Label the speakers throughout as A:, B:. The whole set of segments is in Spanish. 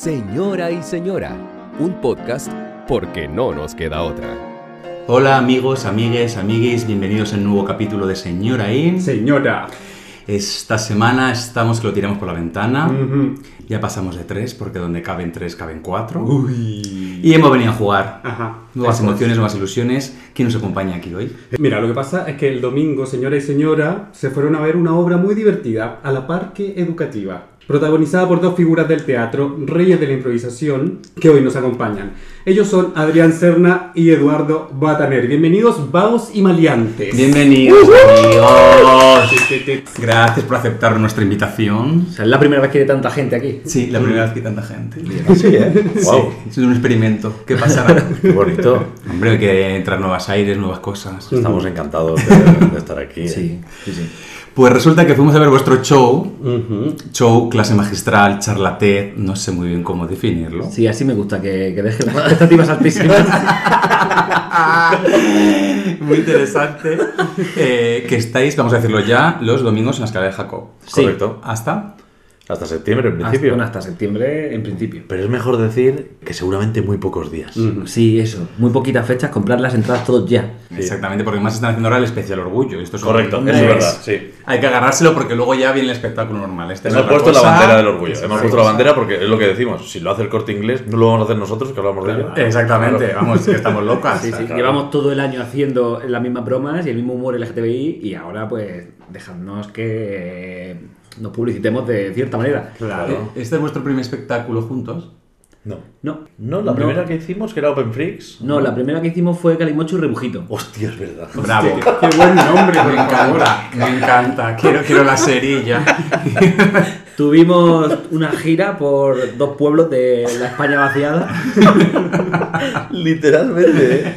A: Señora y Señora, un podcast porque no nos queda otra.
B: Hola amigos, amigues, amiguis, bienvenidos a un nuevo capítulo de Señora In.
C: Señora.
B: Esta semana estamos que lo tiramos por la ventana. Ya pasamos de tres, porque donde caben tres caben cuatro.
C: Uy.
B: Y hemos venido a jugar.
C: Ajá.
B: Nuevas
C: Eso es.
B: emociones, nuevas ilusiones. ¿Quién nos acompaña aquí hoy?
C: Mira, lo que pasa es que el domingo, señora y señora, se fueron a ver una obra muy divertida a la Parque Educativa, protagonizada por dos figuras del teatro, reyes de la improvisación, que hoy nos acompañan. Ellos son Adrián Serna y Eduardo Bataner. Bienvenidos, vagos y maleantes.
B: Bienvenidos amigos. Gracias por aceptar nuestra invitación.
D: O sea, es la primera vez que hay tanta gente aquí.
B: Sí, la primera vez que hay tanta gente.
E: Sí, ¿eh? Wow.
B: Sí, es un experimento. ¿Qué pasará?
E: Qué bonito.
B: Hombre, hay que entrar nuevos aires, nuevas cosas.
E: Estamos encantados de, de estar aquí. ¿eh?
D: Sí, sí, sí.
B: Pues resulta que fuimos a ver vuestro show, show, clase magistral, charlaté, no sé muy bien cómo definirlo.
D: Sí, así me gusta, que, que deje las expectativas altísimas.
B: muy interesante. Eh, que estáis, vamos a decirlo ya, los domingos en la escala de Jacob.
D: Sí.
E: Correcto.
B: ¿Hasta?
E: Hasta septiembre, en
D: Hasta,
E: principio.
D: bueno, hasta septiembre, en principio.
E: Pero es mejor decir que seguramente muy pocos días.
D: Sí, eso. Muy poquitas fechas, comprar las entradas todos ya.
B: Exactamente, porque más están haciendo ahora el especial orgullo. Esto es
E: Correcto,
B: un
E: eso es verdad, sí.
B: Hay que agarrárselo porque luego ya viene el espectáculo normal. Este es
E: Hemos puesto la bandera del orgullo. Hemos puesto la bandera porque es lo que decimos. Si lo hace el corte inglés, no lo vamos a hacer nosotros, que hablamos de ello.
B: Exactamente,
E: Claro.
B: vamos, que estamos locas.
D: Sí, sí.
E: claro.
D: Llevamos todo el año haciendo las mismas bromas y el mismo humor LGTBI y ahora pues dejadnos que nos publicitemos de cierta manera.
C: Claro.
B: ¿Este es vuestro primer espectáculo juntos?
E: No.
D: No.
E: No, la primera que hicimos, que era Open Freaks.
D: No, la primera que hicimos fue Calimocho y Rebujito.
E: Hostia, es verdad.
B: Bravo.
C: Qué buen nombre,
B: Me encanta, me encanta. Quiero, quiero la serie ya.
D: Tuvimos una gira por dos pueblos de la España vaciada.
E: Literalmente, ¿eh?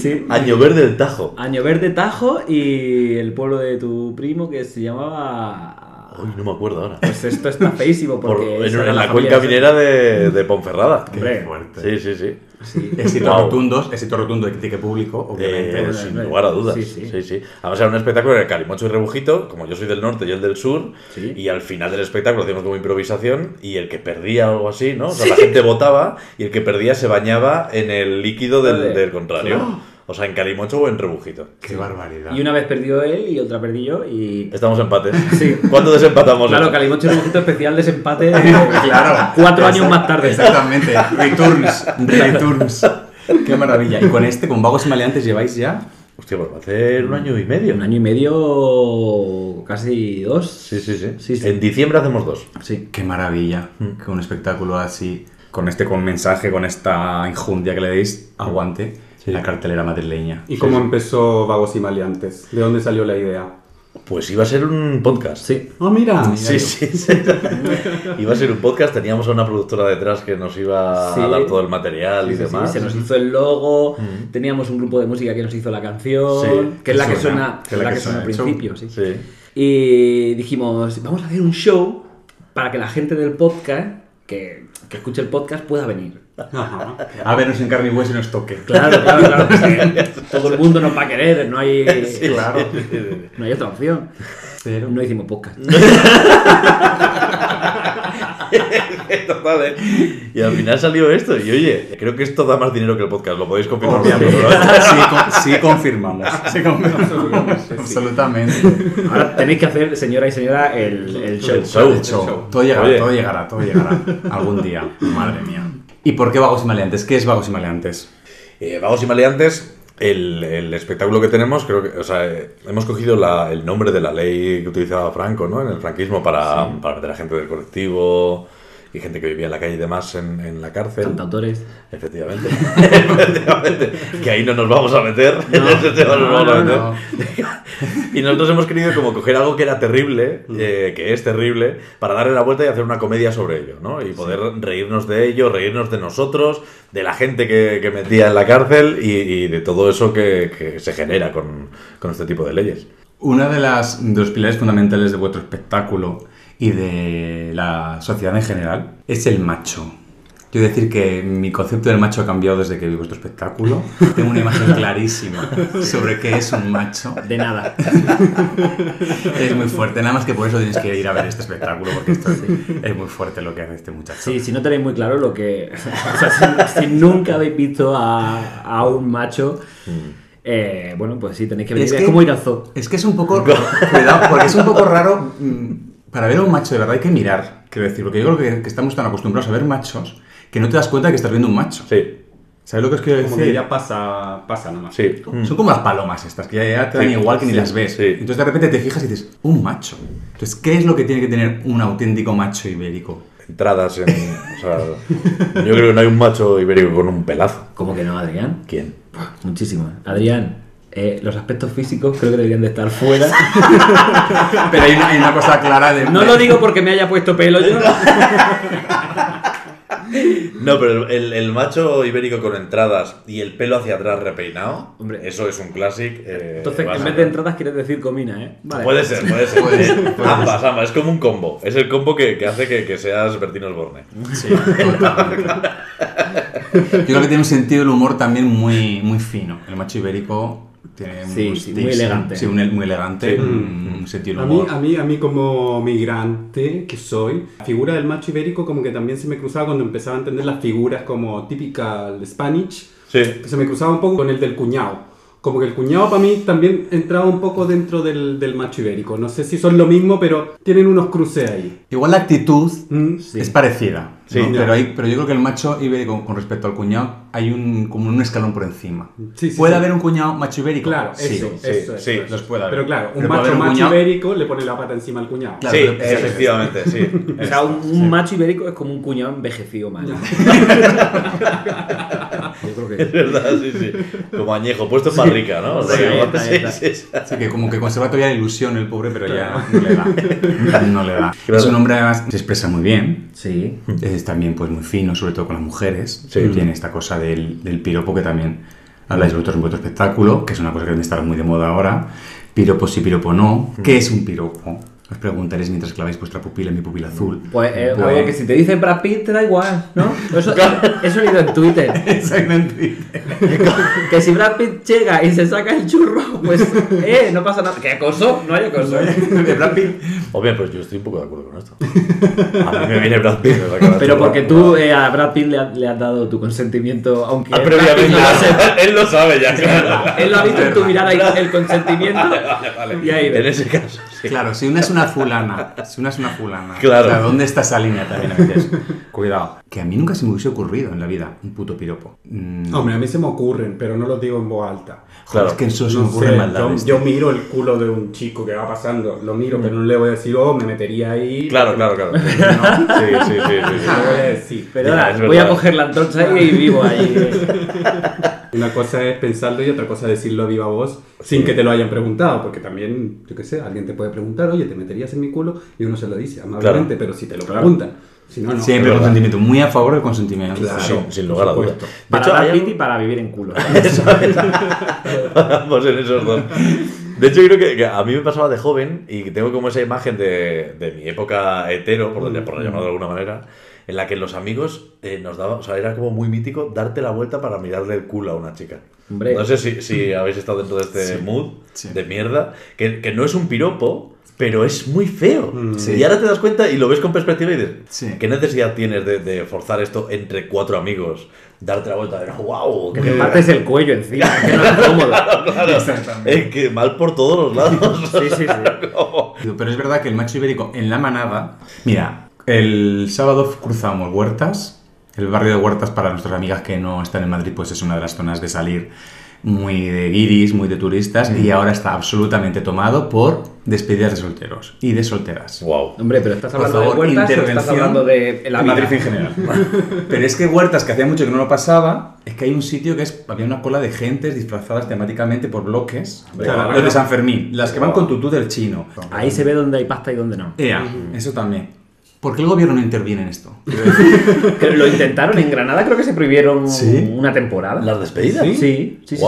D: Sí.
E: Año verde del Tajo.
D: Año Verde Tajo y el pueblo de tu primo que se llamaba.
E: Uy, no me acuerdo ahora.
D: Pues esto está feísimo
E: Por-
D: porque.
E: en,
D: esa
E: en
D: era
E: la, cuenca
D: de-
E: minera de, de Ponferrada.
D: Hombre,
B: fuerte.
E: Sí, sí, sí.
D: Sí.
B: Éxito
E: Wow.
B: rotundos, éxito rotundo de crítica público, obviamente.
E: Eh,
D: bueno,
E: sin lugar a dudas.
D: sí,
E: Sí,
D: sí.
E: sí. Además era un espectáculo de Calimocho y Rebujito, como yo soy del norte y él del sur,
D: Sí.
E: y al final del espectáculo hacíamos como improvisación y el que perdía o algo así, ¿no? O sea, la gente votaba y el que perdía se bañaba en el líquido del, contrario. O sea, en Calimocho o en Rebujito.
B: Qué barbaridad.
D: Y una vez perdió él y otra perdí yo y.
E: Estamos empates.
D: Sí.
E: ¿Cuánto desempatamos?
D: Claro, Calimocho y Rebujito especial desempate.
B: Claro.
D: Cuatro años más tarde.
B: Exactamente. Returns. Returns. Qué maravilla. Y con este, con Vagos y Maleantes, lleváis ya.
E: Hostia, pues va a hacer un año y medio.
D: Un año y medio. casi dos.
E: Sí, sí, sí,
D: Sí, sí.
E: En diciembre hacemos dos.
D: Sí.
B: Qué maravilla. Que un espectáculo así, con este con mensaje, con esta injundia que le deis, aguante
E: Sí.
B: la cartelera madrileña.
C: ¿Y cómo empezó Vagos y Maleantes? ¿De dónde salió la idea?
E: Pues iba a ser un podcast.
D: Sí.
C: Ah, mira.
E: Sí, sí, sí. Iba a ser un podcast, teníamos a una productora detrás que nos iba
D: Sí.
E: a dar todo el material y
D: Sí, sí,
E: demás.
D: se nos hizo el logo, teníamos un grupo de música que nos hizo la canción,
E: Sí,
D: que es la que
B: suena,
D: que es la que suena al principio, sí.
E: Sí.
D: Y dijimos, vamos a hacer un show para que la gente del podcast, que, que escuche el podcast, pueda venir.
C: Ajá.
B: A vernos en carne y hueso y nos toque.
D: Claro, claro, claro. todo el mundo nos va a querer, no hay,
B: Claro.
D: no hay otra opción.
B: Pero
D: No hicimos podcast.
E: Total, ¿eh? Y al final salió esto. Y oye, creo que esto da más dinero que el podcast. Lo podéis confirmar.
B: Sí, con- sí confirmamos. Sí confirmamos. Absolutamente.
D: Ahora tenéis que hacer, señora y señora, el, el show.
E: El show.
B: El show. Todo llegará,
E: Oye.
B: todo llegará, todo llegará. Algún día. Madre mía. ¿Y por qué Vagos y Maleantes? ¿Qué es Vagos y Maleantes?
E: Eh, Vagos y Maleantes, el, el espectáculo que tenemos, creo que, o sea, eh, hemos cogido la- el nombre de la ley que utilizaba Franco, ¿no? En el franquismo para, para meter a gente del colectivo y gente que vivía en la calle y demás en, en la cárcel.
D: Cantautores.
E: Efectivamente. Efectivamente. Que ahí no nos vamos a meter. Y nosotros hemos querido como coger algo que era terrible, eh, que es terrible, para darle la vuelta y hacer una comedia sobre ello, ¿no? Y poder reírnos de ello, reírnos de nosotros, de la gente que, que metía en la cárcel y, y de todo eso que, que se genera con, con este tipo de leyes.
B: Una de las de los pilares fundamentales de vuestro espectáculo y de la sociedad en general es el macho. Yo decir que mi concepto del macho ha cambiado desde que vi vuestro espectáculo. Tengo una imagen clarísima sobre qué es un macho.
D: De nada.
B: Es muy fuerte, nada más que por eso tienes que ir a ver este espectáculo, porque esto es muy fuerte lo que hace este muchacho.
D: Sí, si no tenéis muy claro lo que. o sea, si, si nunca habéis visto a, a un macho, eh, bueno, pues sí, tenéis que venir.
B: Es
D: Es,
B: que-
D: como ir al zoo.
B: Es que es un poco. Cuidado, porque es un poco raro. Para ver a un macho de verdad hay que mirar, quiero decir, porque yo creo que, que estamos tan acostumbrados a ver machos que no te das cuenta que estás viendo un macho.
E: Sí,
B: ¿Sabes lo que os quiero
C: Como
B: decir?
C: que ya pasa, pasa nada más.
E: sí.
B: Son como las palomas estas, que ya te dan
E: Sí,
B: igual que ni
E: sí,
B: las ves.
E: sí.
B: Entonces de repente te fijas y dices, un macho. Entonces, ¿qué es lo que tiene que tener un auténtico macho ibérico?
E: Entradas en. O sea, yo creo que no hay un macho ibérico con un pelazo.
D: ¿Cómo que no, Adrián?
E: ¿Quién?
D: Muchísimo. Adrián, eh, los aspectos físicos creo que deberían de estar fuera.
B: Pero hay una, hay una cosa clara de...
D: No lo digo porque me haya puesto pelo yo.
E: No, pero el, el macho ibérico con entradas y el pelo hacia atrás repeinado,
D: Hombre.
E: eso es un clásico. eh,
D: Entonces, en vez de entradas, quieres decir comina, ¿eh? Vale.
E: Puede ser, puede ser.
B: Puede ser, puede
E: ambas, ambas. Es como un combo. Es el combo que, que hace que, que seas Bertino Osborne.
B: Sí, totalmente. Yo creo que tiene un sentido del humor también muy, muy fino. El macho ibérico tiene
D: Sí,
B: un
D: sí, muy elegante.
B: Sí, un, muy elegante,
E: Sí.
B: un, un sentido
C: A mí, a, mí, a mí como migrante que soy, la figura del macho ibérico como que también se me cruzaba cuando empezaba a entender las figuras como típica Spanish,
E: Sí.
C: que se me cruzaba un poco con el del cuñado. Como que el cuñado para mí también entraba un poco dentro del, del macho ibérico. No sé si son lo mismo, pero tienen unos cruces ahí.
B: Igual la actitud
C: Mm.
B: es parecida,
E: Sí.
B: ¿no? Pero, hay, pero yo creo que el macho ibérico con respecto al cuñado hay un, como un escalón por encima.
C: Sí, sí,
B: ¿Puede
C: sí.
B: haber un cuñado macho ibérico?
C: Claro,
B: sí.
C: eso,
E: sí,
C: eso,
E: sí,
C: eso,
B: los puede haber.
C: Pero claro, un macho
B: un
C: macho
B: cuñado-
C: ibérico le pone la pata encima al cuñado.
B: Claro,
E: sí, efectivamente, sí.
D: O sea, un, un macho ibérico es como un cuñado envejecido mal.
E: Es verdad, sí, sí. Como añejo, puesto para rica, ¿no? O sea,
D: Sí, está,
E: sí,
D: está.
E: sí, sí.
B: Así que como que conserva todavía la ilusión el pobre, pero ya no le da. No le da.
E: Claro.
B: Es un hombre además se expresa muy bien.
D: Sí.
B: Es también pues muy fino, sobre todo con las mujeres.
E: Sí.
B: Tiene esta cosa del, del piropo que también habláis vosotros en vuestro espectáculo, que es una cosa que debe estar muy de moda ahora. Piropo sí, piropo no. ¿Qué es un piropo? Os preguntaréis mientras claváis vuestra pupila en mi pupila azul.
D: Pues, eh,
B: Pues-
D: algo que si te dice Brad Pitt te da igual, ¿no? Eso, eso he leído en Twitter.
B: Exactamente.
D: Que si Brad Pitt llega y se saca el churro, pues, eh, no pasa nada. ¿Qué acoso? No hay acoso.
B: De Brad Pitt.
E: Obvio, pues yo estoy un poco de acuerdo con esto. A mí me viene Brad Pitt. me
D: Pero porque tú eh, a Brad Pitt le, ha- le has dado tu consentimiento, aunque
E: Ah, previamente.
D: No lo sepa.
E: Él lo sabe ya, claro.
D: Él lo ha visto en tu mirada y el consentimiento. Y ahí
E: En ese caso, sí.
B: Claro, si una es una fulana, si una es una fulana.
E: Claro.
B: O sea, ¿dónde está esa línea también a veces? Cuidado. Que a mí nunca se me hubiese ocurrido en la vida un puto piropo. Mm,
C: Hombre, a mí se me ocurren, pero no los digo en voz alta.
B: joder,
E: claro.
B: es que eso se
C: No
B: me maldades.
C: yo, yo miro el culo de un chico que va pasando, lo miro, pero no le voy a decir, oh, me metería ahí.
E: Claro, claro, claro.
C: No,
E: Sí, sí, sí, sí, sí.
C: no voy a decir.
D: Pero
E: Ya,
D: nada,
E: es
D: voy a coger la antorcha y vivo ahí.
C: Una cosa es pensarlo y otra cosa es decirlo a viva voz sin que te lo hayan preguntado, porque también, yo qué sé, alguien te puede preguntar, oye, ¿te meterías en mi culo? Y uno se lo dice amablemente, pero si te lo preguntan. Si no, no.
B: Siempre consentimiento. Muy a favor del consentimiento.
C: Claro.
E: Sin, sin lugar a dudas.
D: Para
E: hecho,
D: Pitt
E: algo-
D: y para vivir en culo.
E: Eso es. Vamos en esos dos. De hecho, yo creo que, que a mí me pasaba de joven y tengo como esa imagen de, de mi época hetero, por, por llamarlo de alguna manera, en la que los amigos eh, nos daban, o sea, era como muy mítico darte la vuelta para mirarle el culo a una chica.
D: Hombre.
E: No sé si, si habéis estado dentro de este mood
B: sí.
E: de mierda, que, que no es un piropo, pero es muy feo.
B: Sí.
E: Y ahora te das cuenta y lo ves con perspectiva y dices,
B: Sí.
E: ¿qué necesidad tienes de, de forzar esto entre cuatro amigos? Darte la vuelta de, wow,
D: Que te partes el cuello encima, que no es cómodo.
E: es que mal por todos los lados.
D: Sí, sí, sí.
B: Pero es verdad que el macho ibérico en la manada. Mira, el sábado cruzamos Huertas. El barrio de Huertas, para nuestras amigas que no están en Madrid, pues es una de las zonas de salir muy de guiris, muy de turistas. Y ahora está absolutamente tomado por despedidas de solteros y de solteras.
E: Wow.
D: Hombre, pero ¿estás hablando
B: favor,
D: de huertas o estás
B: intervención
D: hablando de la vida?
B: Madrid en general. Pero es que Huertas, que hacía mucho que no lo pasaba, es que hay un sitio que es, había una cola de gentes disfrazadas temáticamente por bloques.
C: Claro.
B: Los de San Fermín, las que van con tutú del chino.
D: Ahí se ve dónde hay pasta y dónde no.
B: Ea, eso también. ¿Por qué el gobierno no interviene en esto?
D: Lo intentaron en Granada, creo que se prohibieron
B: ¿Sí?
D: una temporada.
E: ¿Las despedidas?
D: Sí, sí, sí. sí.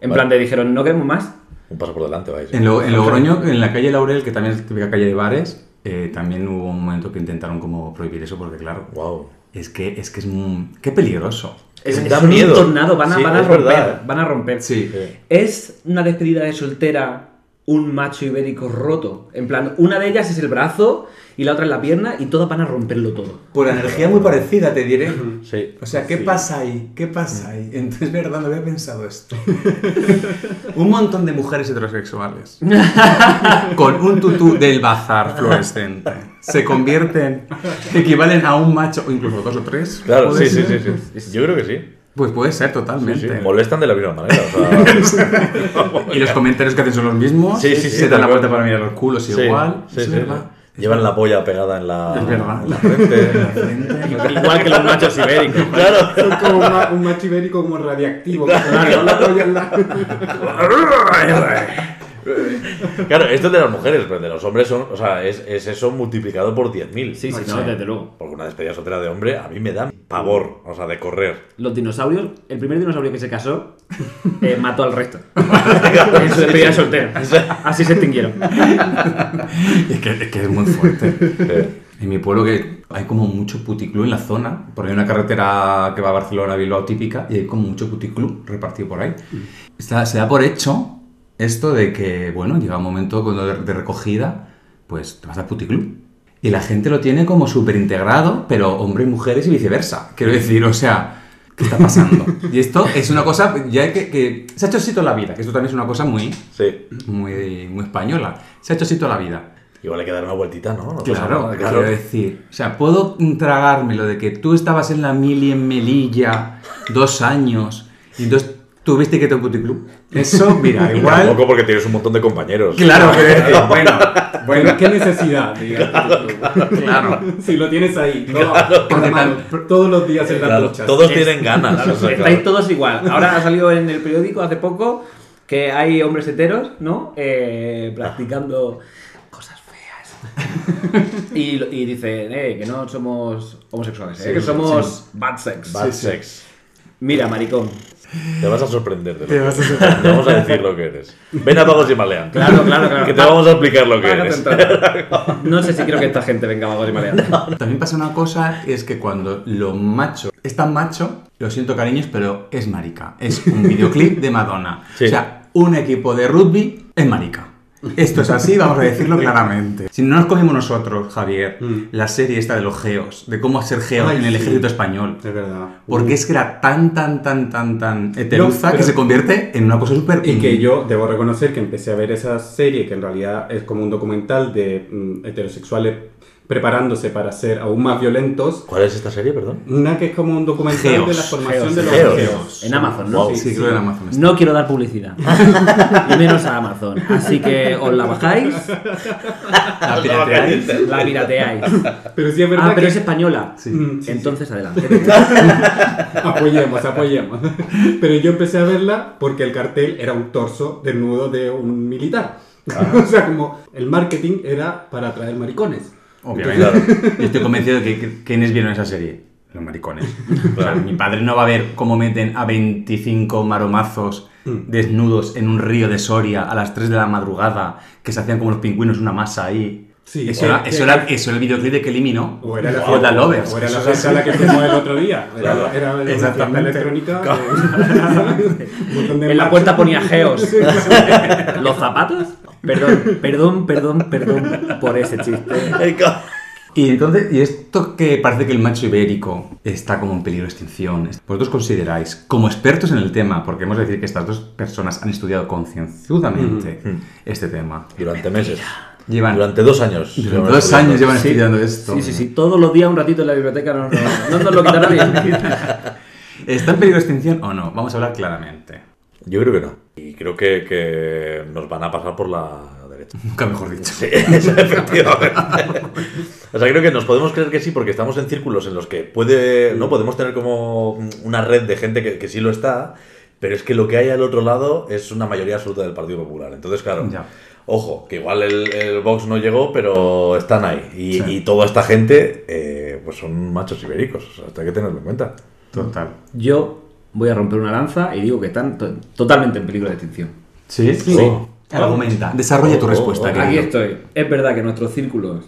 D: En
E: Vale.
D: plan de dijeron, no queremos más.
E: Un paso por delante, vais.
B: En, Lo- en Logroño, en la calle Laurel, que también es típica calle de bares, eh, también hubo un momento que intentaron como prohibir eso porque, claro,
E: Wow.
B: Es que es, que es muy... Qué peligroso.
D: Es,
E: Da
D: es un
E: miedo.
D: tornado, van a,
E: Sí,
D: van a romper.
E: verdad.
D: Van a romper.
B: Sí.
D: ¿Es una despedida de soltera un macho ibérico roto? En plan, una de ellas es el brazo y la otra es la pierna y todas van a romperlo todo.
B: Por energía muy parecida, te diré.
E: Sí.
B: O sea, ¿qué pasa ahí? ¿Qué pasa ahí? Entonces, verdad, no había pensado esto. un montón de mujeres heterosexuales con un tutú del bazar fluorescente se convierten, equivalen a un macho o incluso dos o tres.
E: Claro,
B: ¿Puede
E: sí, sí, sí, sí. Yo creo que sí.
B: Pues puede ser totalmente.
E: sí, Molestan de la misma manera. o sea,
B: Y los comentarios que hacen son los mismos.
E: Sí, sí, sí,
B: Se dan la vuelta para mirar los culos
E: sí,
B: igual.
E: sí,
B: es
E: sí,
B: verdad.
E: sí. Llevan la polla pegada en la,
B: Es verdad.
E: en la frente.
D: Igual que los machos ibéricos.
E: claro.
C: Son como un, ma- un macho ibérico como radiactivo. la polla en la-
E: Claro, esto es de las mujeres, pero de los hombres son, o sea, es, es eso multiplicado por 10.000.
D: Sí, sí,
B: Sí.
D: no, desde luego.
E: Porque una despedida soltera de hombre a mí me da pavor, o sea, de correr.
D: Los dinosaurios, el primer dinosaurio que se casó eh, mató al resto. en su despedida soltera. Así se extinguieron.
B: Es que, es que es muy fuerte. En mi pueblo que hay como mucho puticlub en la zona, porque hay una carretera que va a Barcelona, Bilbao típica, y hay como mucho puticlub repartido por ahí. Está- se da por hecho esto de que, bueno, llega un momento cuando de, recogida, pues te vas al puticlub. Y la gente lo tiene como súper integrado, pero hombres, mujeres y viceversa. Quiero decir, o sea, ¿qué está pasando? Y esto es una cosa ya que, que se ha hecho así toda la vida, que esto también es una cosa muy,
E: sí.
B: muy, muy española. Se ha hecho así toda la vida.
E: Igual hay que dar una vueltita, ¿no?
B: Claro,
E: nada,
B: quiero decir. O sea, puedo tragarme lo de que tú estabas en la mili en Melilla dos años y entonces tuviste que ir a un puticlub. Eso, mira,
E: Y
B: igual.
E: Tampoco porque tienes un montón de compañeros.
B: Claro, decir, bueno,
C: Bueno, ¿qué necesidad?
B: Claro.
C: Si lo tienes ahí, todo, mano, todos los días en la
E: Claro,
C: ducha.
E: todos tienen ganas. o sea,
D: Estáis todos igual. Ahora ha salido en el periódico hace poco que hay hombres heteros, ¿no? Eh, practicando cosas feas. y, y dicen, eh, que no somos homosexuales, eh, que somos bad sex.
E: Bad sex.
D: Mira, maricón.
E: Te vas a sorprender de lo
B: Te
E: que
B: vas a.
E: Te vamos a decir lo que eres. Ven a Vagos y Malean.
D: Claro, claro, claro.
E: Que te vamos a explicar lo que
D: Págate
E: eres.
D: No sé si quiero que esta gente venga a vagos y maleantes.
B: También pasa una cosa, es que cuando lo macho es tan macho, lo siento cariños, pero es marica. Es un videoclip de Madonna.
E: Sí.
B: O sea, un equipo de rugby es marica. Esto es así, vamos a decirlo claramente. Si no nos comimos nosotros, Javier,
C: Mm.
B: la serie esta de los geos, de cómo ser geo en el ejército español.
C: Es verdad.
B: Porque es que era tan, tan, tan, tan, tan heteruza que se convierte en una cosa súper...
C: Y que yo debo reconocer que empecé a ver esa serie, que en realidad es como un documental de mm, heterosexuales preparándose para ser aún más violentos.
E: ¿Cuál es esta serie, perdón?
C: Una que es como un documental
B: Geos.
C: de la formación
D: Geos,
C: de los
E: geos.
C: geos.
D: En Amazon, ¿no?
E: Wow.
B: Sí, creo que era Amazon.
D: No quiero dar publicidad. y menos a Amazon. Así que os la bajáis,
B: La pirateáis.
D: la pirateáis.
C: Pero sí es verdad
D: Ah, pero
C: que...
D: es española.
B: Sí.
C: Mm, sí,
D: Entonces, adelante.
C: apoyemos, apoyemos. Pero yo empecé a verla porque el cartel era un torso desnudo de un militar. o sea, como el marketing era para atraer maricones.
B: Obviamente. Yo estoy convencido de que, que- ¿quiénes vieron esa serie? Los maricones. O sea, mi padre no va a ver cómo meten a 25 maromazos desnudos en un río de Soria a las 3 de la madrugada, que se hacían como los pingüinos, una masa ahí.
C: Sí,
B: eso, era,
C: que-
B: eso, era, eso era el videoclip de que eliminó.
C: O era la
B: Wow.
C: fiesta,
B: Lovers.
C: o era la
B: Eso es
C: fiesta a la que fuimos el otro día. Era,
E: Claro.
C: era una
B: Exactamente.
C: electrónica. de- de
D: En la puerta ponía geos. ¿Los zapatos? Perdón, perdón, perdón, perdón por ese chiste.
B: Y entonces, y esto que parece que el macho ibérico está como en peligro de extinción, ¿vosotros consideráis, como expertos en el tema, porque hemos de decir que estas dos personas han estudiado concienzudamente este tema,
E: Durante meses.
B: llevan
E: Durante dos años.
B: durante dos
E: estudiando.
B: años llevan
D: Sí.
B: estudiando esto.
D: Sí, sí, sí. Todos los días un ratito en la biblioteca no, no, no nos lo quita nadie.
B: ¿Está en peligro de extinción o no? Vamos a hablar claramente.
E: Yo creo que no. Y creo que, que nos van a pasar por la derecha.
B: Nunca mejor dicho.
E: Sí, efectivamente. O sea, creo que nos podemos creer que sí porque estamos en círculos en los que puede, no podemos tener como una red de gente que, que sí lo está, pero es que lo que hay al otro lado es una mayoría absoluta del Partido Popular. Entonces, claro,
B: Ya.
E: ojo, que igual el, el Vox no llegó, pero están ahí. Y,
B: Sí.
E: y toda esta gente, eh, pues son machos ibéricos. O sea, esto hay que tenerlo en cuenta.
B: Total.
D: Yo voy a romper una lanza y digo que están to- totalmente en peligro de extinción.
B: ¿Sí?
C: Sí.
B: Argumenta. Desarrolla tu
E: Oh,
B: respuesta,
E: oh, oh.
B: querido.
D: Aquí estoy. Es verdad que nuestros círculos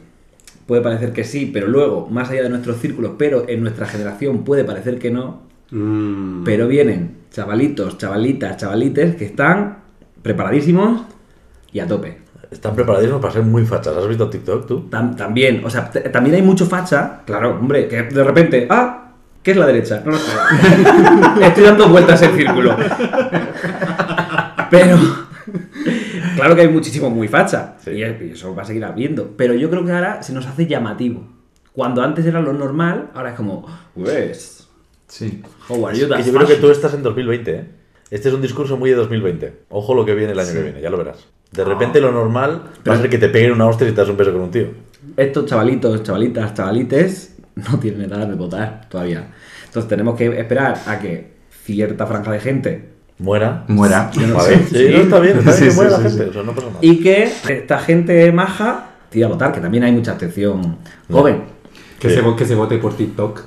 D: puede parecer que sí, pero luego, más allá de nuestros círculos, pero en nuestra generación puede parecer que no,
C: Mm.
D: pero vienen chavalitos, chavalitas, chavalites que están preparadísimos y a tope.
E: Están preparadísimos para ser muy fachas. ¿Has visto TikTok tú?
D: Tam- también, o sea, también hay mucho facha, claro, hombre, que de repente, ah, ¿qué es la derecha? No lo sé. Estoy dando vueltas en círculo. Pero, claro que hay muchísimo muy facha,
E: Sí.
D: y eso va a seguir habiendo, pero yo creo que ahora se nos hace llamativo. Cuando antes era lo normal, ahora es como, pues,
B: Sí.
D: how are you,
E: yo creo que
D: fashion?"
E: tú estás en 2020, ¿eh? Este es un discurso muy de 2020. Ojo lo que viene el año que viene, ya lo verás. De repente lo normal va a ser que te peguen una hostia y te das un beso con un tío.
D: estos chavalitos, chavalitas, chavalites no tienen edad de votar todavía. Entonces tenemos que esperar a que cierta franja de gente
E: Muera.
B: Muera.
D: Yo no
E: A
D: sé.
E: ver, sí, no, está bien, está bien
B: Sí,
E: que
B: sí,
E: muera
B: sí,
E: la
B: sí.
E: gente, eso no pasa nada.
D: y que esta gente maja tira a votar, que también hay mucha atención joven.
C: Que,
E: Sí.
C: se, que se vote por TikTok.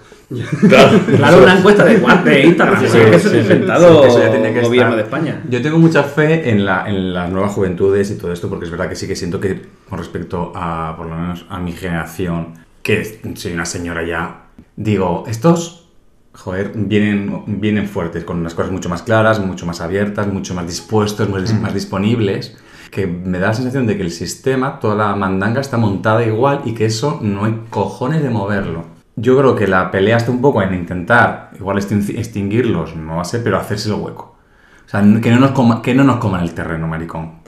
E: Claro,
D: Claro, una encuesta de de Instagram, eso
E: sí,
D: es inventado
B: Sí, eso ya tiene que
D: gobierno
B: estar.
D: de España.
B: Yo tengo mucha fe en, la, en las nuevas juventudes y todo esto, porque es verdad que sí que siento que con respecto a, por lo menos, a mi generación, que soy una señora ya, digo, estos, joder, vienen, vienen fuertes, con unas cosas mucho más claras, mucho más abiertas, mucho más dispuestos, más, más disponibles, que me da la sensación de que el sistema, toda la mandanga está montada igual y que eso no hay cojones de moverlo. Yo creo que la pelea está un poco en intentar, igual extin- extinguirlos, no va a ser, pero hacérselo hueco. O sea, que no nos, coma- que no nos coman el terreno, maricón.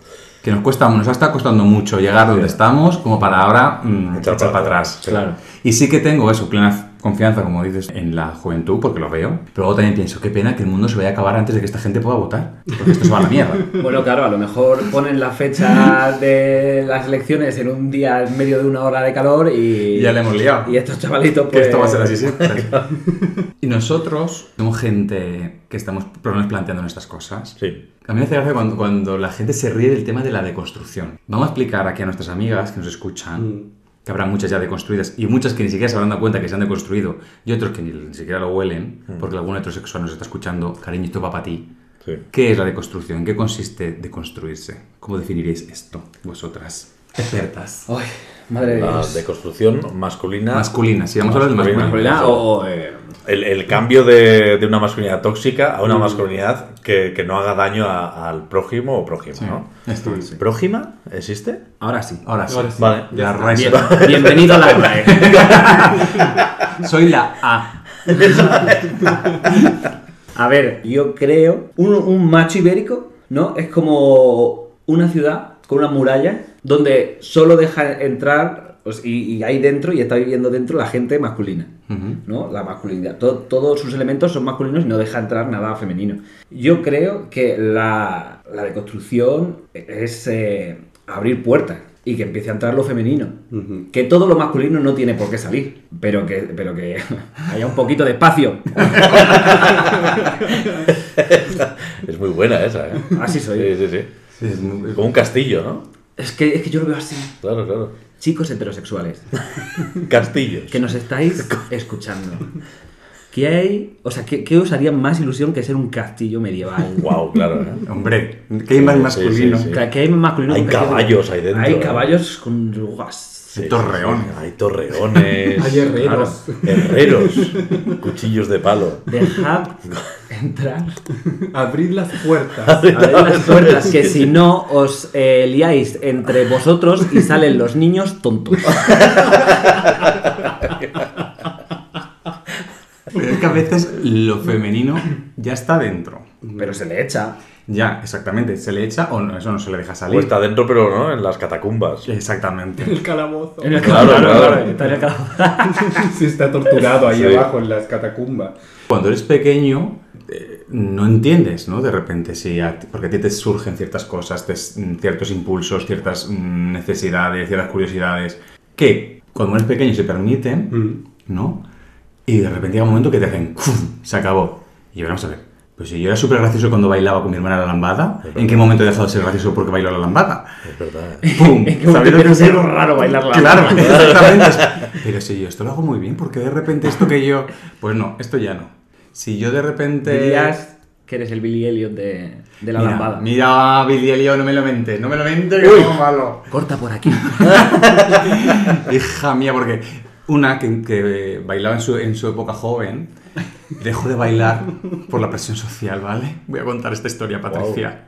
B: Que nos cuesta, nos está costando mucho llegar donde estamos, como para ahora mm,
E: Echar
B: echar,
E: para
B: para
E: atrás.
B: atrás.
D: Claro.
B: Y sí que tengo eso, plena confianza, como dices, en la juventud, porque lo veo. Pero luego también pienso, qué pena que el mundo se vaya a acabar antes de que esta gente pueda votar. Porque esto se va a la mierda.
D: Bueno, claro, a lo mejor ponen la fecha de las elecciones en un día en medio de una hora de calor y.
B: Ya le hemos liado.
D: Y estos chavalitos,
B: Que
D: pues.
B: esto va a ser así siempre. y nosotros somos gente que estamos por lo menos planteando estas cosas.
E: Sí.
B: A mí me hace gracia cuando, cuando la gente se ríe del tema de la deconstrucción. Vamos a explicar aquí a nuestras amigas que nos escuchan,
C: Mm.
B: Que habrá muchas ya deconstruidas y muchas que ni siquiera se habrán dado cuenta que se han deconstruido y otros que ni, ni siquiera lo huelen, porque algún heterosexual nos está escuchando. Cariño, esto va para ti.
E: Sí.
B: ¿Qué es la deconstrucción? ¿En qué consiste deconstruirse? ¿Cómo definiréis esto, vosotras? Expertas.
D: Ay, madre de
E: La
D: Dios.
E: deconstrucción masculina.
B: Masculina, sí, vamos a hablar de
E: Masculina.
D: o. o, eh,
E: El, el cambio de, de una masculinidad tóxica a
B: Mm.
E: una masculinidad que, que no haga daño a- al prójimo o prójima,
B: Sí,
E: ¿no?
B: esto es, sí.
E: ¿Prójima? ¿Existe?
D: ahora sí.
B: Ahora sí.
C: Ahora sí.
E: Vale.
B: La RAE
D: Bien- bienvenido a la RAE.
B: Soy la A.
D: A ver, yo creo. Un, un macho ibérico, ¿no? Es como una ciudad con una muralla donde solo deja entrar pues, y, y hay dentro y está viviendo dentro la gente masculina. ¿no? La masculinidad. To- todos sus elementos son masculinos y no deja entrar nada femenino. Yo creo que la, la deconstrucción es eh, abrir puertas y que empiece a entrar lo femenino. Que todo lo masculino no tiene por qué salir, pero que, pero que haya un poquito de espacio.
E: Es muy buena esa, ¿eh?
D: Así soy.
E: Sí, sí, sí.
B: Sí, es muy-
E: Como un castillo, ¿no?
D: Es que, es que yo lo veo así.
E: Claro, claro.
D: Chicos heterosexuales,
E: Castillos.
D: que nos estáis escuchando. ¿Qué hay? O sea, ¿qué, qué os haría más ilusión que ser un castillo medieval?
E: Wow, claro, ¿eh?
B: Hombre, ¿qué hay más masculino?
E: Sí, sí, sí.
D: Que, que hay masculino
E: Hay caballos ahí dentro,
D: Hay
E: ¿eh?
D: caballos con rugas.
E: Sí,
B: torreón.
E: Hay torreones.
C: Hay herreros.
E: Claro, herreros. Cuchillos de palo.
D: Dejad entrar.
C: Abrid las puertas.
D: Abrid las puertas, que si no os eh, liáis entre vosotros y salen los niños tontos.
B: Pero es que a veces lo femenino ya está dentro.
D: Pero se le echa.
B: Ya, exactamente. Se le echa o no, eso no se le deja
E: O
B: salir.
E: está dentro, pero no, en las catacumbas.
B: Exactamente.
C: El calabozo.
D: En el
E: Claro,
D: calabozo,
E: claro.
D: está en el calabozo.
C: Sí, está torturado ahí
E: Sí.
C: abajo en las catacumbas.
B: Cuando eres pequeño, eh, no entiendes, ¿no? De repente, sí, a ti- porque a ti te surgen ciertas cosas, te- mm, ciertos impulsos, ciertas mm, necesidades, ciertas curiosidades, que cuando eres pequeño se permiten,
C: Mm.
B: ¿no? Y de repente llega un momento que te hacen ¡cum! Se acabó. Y vamos a ver. Pues si yo era súper gracioso cuando bailaba con mi hermana la lambada, ¿en qué momento he dejado de ser gracioso porque bailo la lambada?
E: Es verdad.
B: ¡Pum!
D: Es que
B: ¿Sabéis lo que digo?
D: raro bailar la
B: Claro, exactamente. Pero si yo esto lo hago muy bien, porque de repente esto que yo... Pues no, esto ya no. Si yo de repente...
D: Dirías que eres el Billy Elliot de, de la
B: mira,
D: lambada.
B: Mira, Billy Elliot, no me lo mentes, no me lo mentes, que es malo.
D: Corta por aquí.
B: Hija mía, porque una que, que bailaba en su, en su época joven dejó de bailar por la presión social, ¿vale? Voy a contar esta historia, Patricia.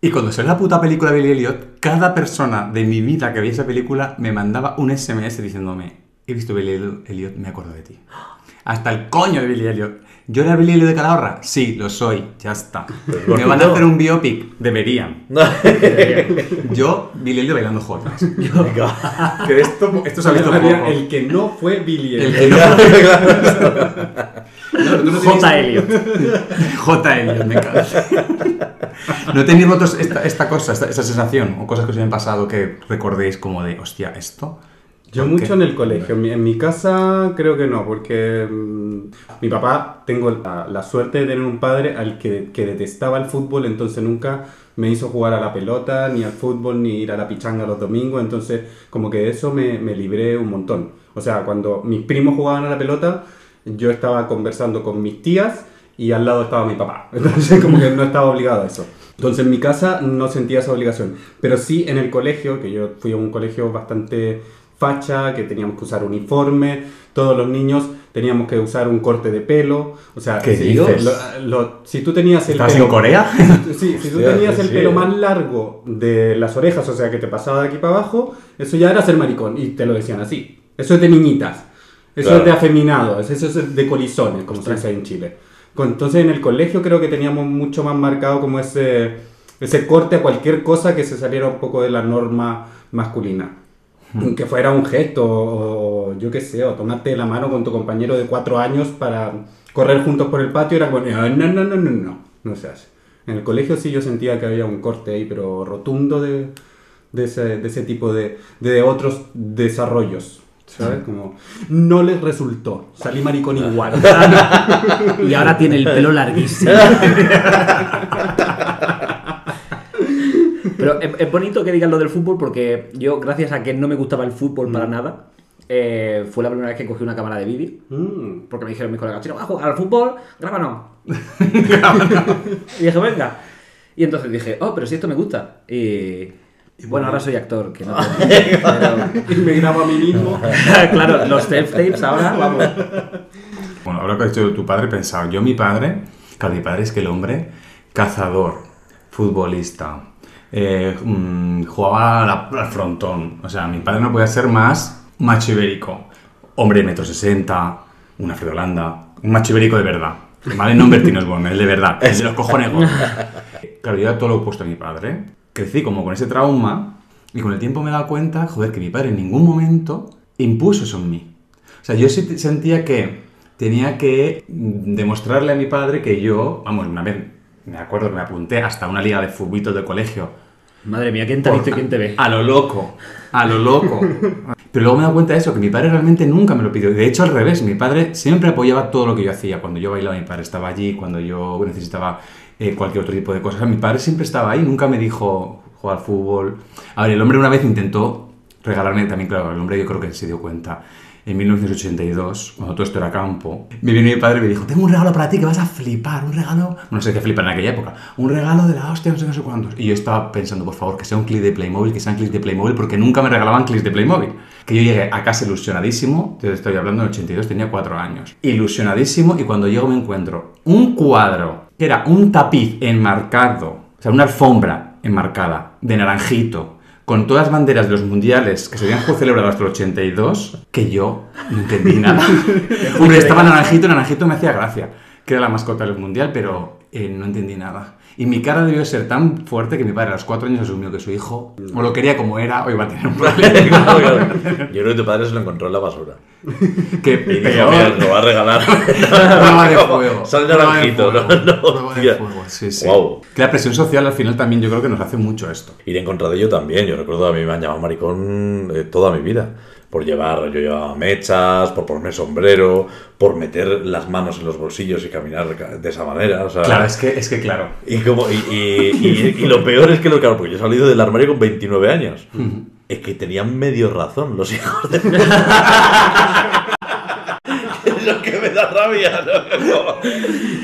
B: Y cuando salió la puta película de Billy Elliot, cada persona de mi vida que veía esa película me mandaba un SMS diciéndome: He visto Billy Elliot, me acuerdo de ti. Hasta el coño de Billy Elliot. ¿Yo era Billy Elliot de Calahorra? Sí, lo soy, ya está.
E: Pero
B: ¿Me van a hacer un biopic? Deberían. Yo, Billy Elliot bailando jotas. Que esto, esto se ha visto poco.
C: El que no fue Billy
B: El
C: Elliot.
B: que no- tenías-
D: J. Elliot.
B: J. Elliot, me encanta. ¿No tenéis vosotros esta, esta cosa, esta, esta sensación o cosas que os hayan pasado que recordéis como de, hostia, esto?
C: Yo
B: ¿Por
C: mucho en el colegio. En mi, en mi casa creo que no, porque mm, mi papá, tengo la, la suerte de tener un padre al que, que detestaba el fútbol, entonces nunca me hizo jugar a la pelota, ni al fútbol, ni ir a la pichanga los domingos, entonces como que de eso me, me libré un montón. O sea, cuando mis primos jugaban a la pelota, yo estaba conversando con mis tías y al lado estaba mi papá. Entonces como que no estaba obligado a eso. Entonces en mi casa no sentía esa obligación. Pero sí en el colegio, que yo fui a un colegio bastante facha, que teníamos que usar uniforme, todos los niños teníamos que usar un corte de pelo. O sea,
B: ¿Qué
C: si,
B: dices?
C: lo- lo- si tú tenías el
B: ¿Estabas
C: pelo...
B: en Corea?
C: Sí, si tú tenías el pelo más largo de las orejas, o sea, que te pasaba de aquí para abajo, eso ya era ser maricón. Y te lo decían así. Eso es de niñitas. Eso
E: Claro.
C: es de afeminado. Eso es de colizones, como se dice en Chile. Entonces en el colegio creo que teníamos mucho más marcado como ese, ese corte a cualquier cosa que se saliera un poco de la norma masculina. Que fuera un gesto, o, yo qué sé, o tomarte la mano con tu compañero de cuatro años para correr juntos por el patio, era como, "Ah, no, no, no, no, no, no se hace. En el colegio sí yo sentía que había un corte ahí, pero rotundo de, de, ese, de ese tipo de, de otros desarrollos. ¿Sabes? Como, no les resultó. Salí maricón igual.
D: Y ahora tiene el pelo larguísimo. Pero es, es bonito que digan lo del fútbol porque yo, gracias a que no me gustaba el fútbol para nada, eh, fue la primera vez que cogí una cámara de vídeo.
C: Mm.
D: Porque me dijeron mis colegas, chino, vas a jugar al fútbol, grábanos. y dije, venga. Y entonces dije, oh, pero si esto me gusta. Y, y bueno, ahora soy actor, que no pero-
C: Y me grabo a mí mismo.
D: claro, los self-tapes ahora, vamos.
B: Bueno, ahora que has dicho tu padre, he pensado, yo mi padre, claro, mi padre es que el hombre, cazador, futbolista, eh, mm, jugaba al, frontón, o sea, mi padre no podía ser más macho ibérico, hombre de metro sesenta, una Holanda, un macho ibérico de verdad, ¿vale? No un Bertino Osborne, el de verdad, el de los cojones. Claro, yo era todo lo opuesto a mi padre, crecí como con ese trauma y con el tiempo me he dado cuenta, joder, que mi padre en ningún momento impuso eso en mí. O sea, yo sentía que tenía que demostrarle a mi padre que yo, vamos, una vez me acuerdo que me apunté hasta una liga de futbitos de colegio.
D: Madre mía, ¿quién te ha visto y quién te ve?
B: A lo loco, a lo loco. Pero luego me he dado cuenta de eso, que mi padre realmente nunca me lo pidió. De hecho, al revés, mi padre siempre apoyaba todo lo que yo hacía. Cuando yo bailaba, mi padre estaba allí. Cuando yo necesitaba eh, cualquier otro tipo de cosas, mi padre siempre estaba ahí. Nunca me dijo jugar al fútbol. A ver, el hombre una vez intentó regalarme también, claro, el hombre yo creo que se dio cuenta. En 1982, cuando todo esto era campo, me vino mi padre y me dijo, tengo un regalo para ti que vas a flipar, un regalo, no sé qué flipar en aquella época, un regalo de la hostia, no sé, no sé cuántos. Y yo estaba pensando, por favor, que sea un clip de Playmobil, que sean clips de Playmobil, porque nunca me regalaban clips de Playmobil. Que yo llegué a casa ilusionadísimo, te estoy hablando en 82, tenía 4 años. Ilusionadísimo, y cuando llego me encuentro un cuadro, que era un tapiz enmarcado, o sea, una alfombra enmarcada, de naranjito, con todas las banderas de los mundiales que se habían celebrado hasta el 82, que yo no entendí nada. Hombre, estaba naranjito, naranjito me hacía gracia, que era la mascota del mundial, pero eh, no entendí nada. Y mi cara debió ser tan fuerte que mi padre a los cuatro años asumió que su hijo o lo quería como era o iba a tener un problema.
E: Yo creo que tu padre se lo encontró en la basura.
B: que
E: dijo,
B: peor.
E: mira, lo va a regalar.
B: Prueba de fuego.
E: Sal
B: de
E: naranjito, no, no,
B: prueba de fuego, sí, sí.
E: Guau.
B: Que la presión social al final también yo creo que nos hace mucho esto.
E: Ir en contra de ello también. Yo recuerdo a mí me han llamado maricón eh, toda mi vida. Por llevar, yo llevaba mechas, por ponerme sombrero, por meter las manos en los bolsillos y caminar de esa manera. o sea,
B: Claro, es que, es que claro.
E: Y, como, y, y- y- y lo peor es que lo claro, porque yo he salido del armario con 29 años. Es que tenían medio razón los hijos de. me da rabia. ¿no?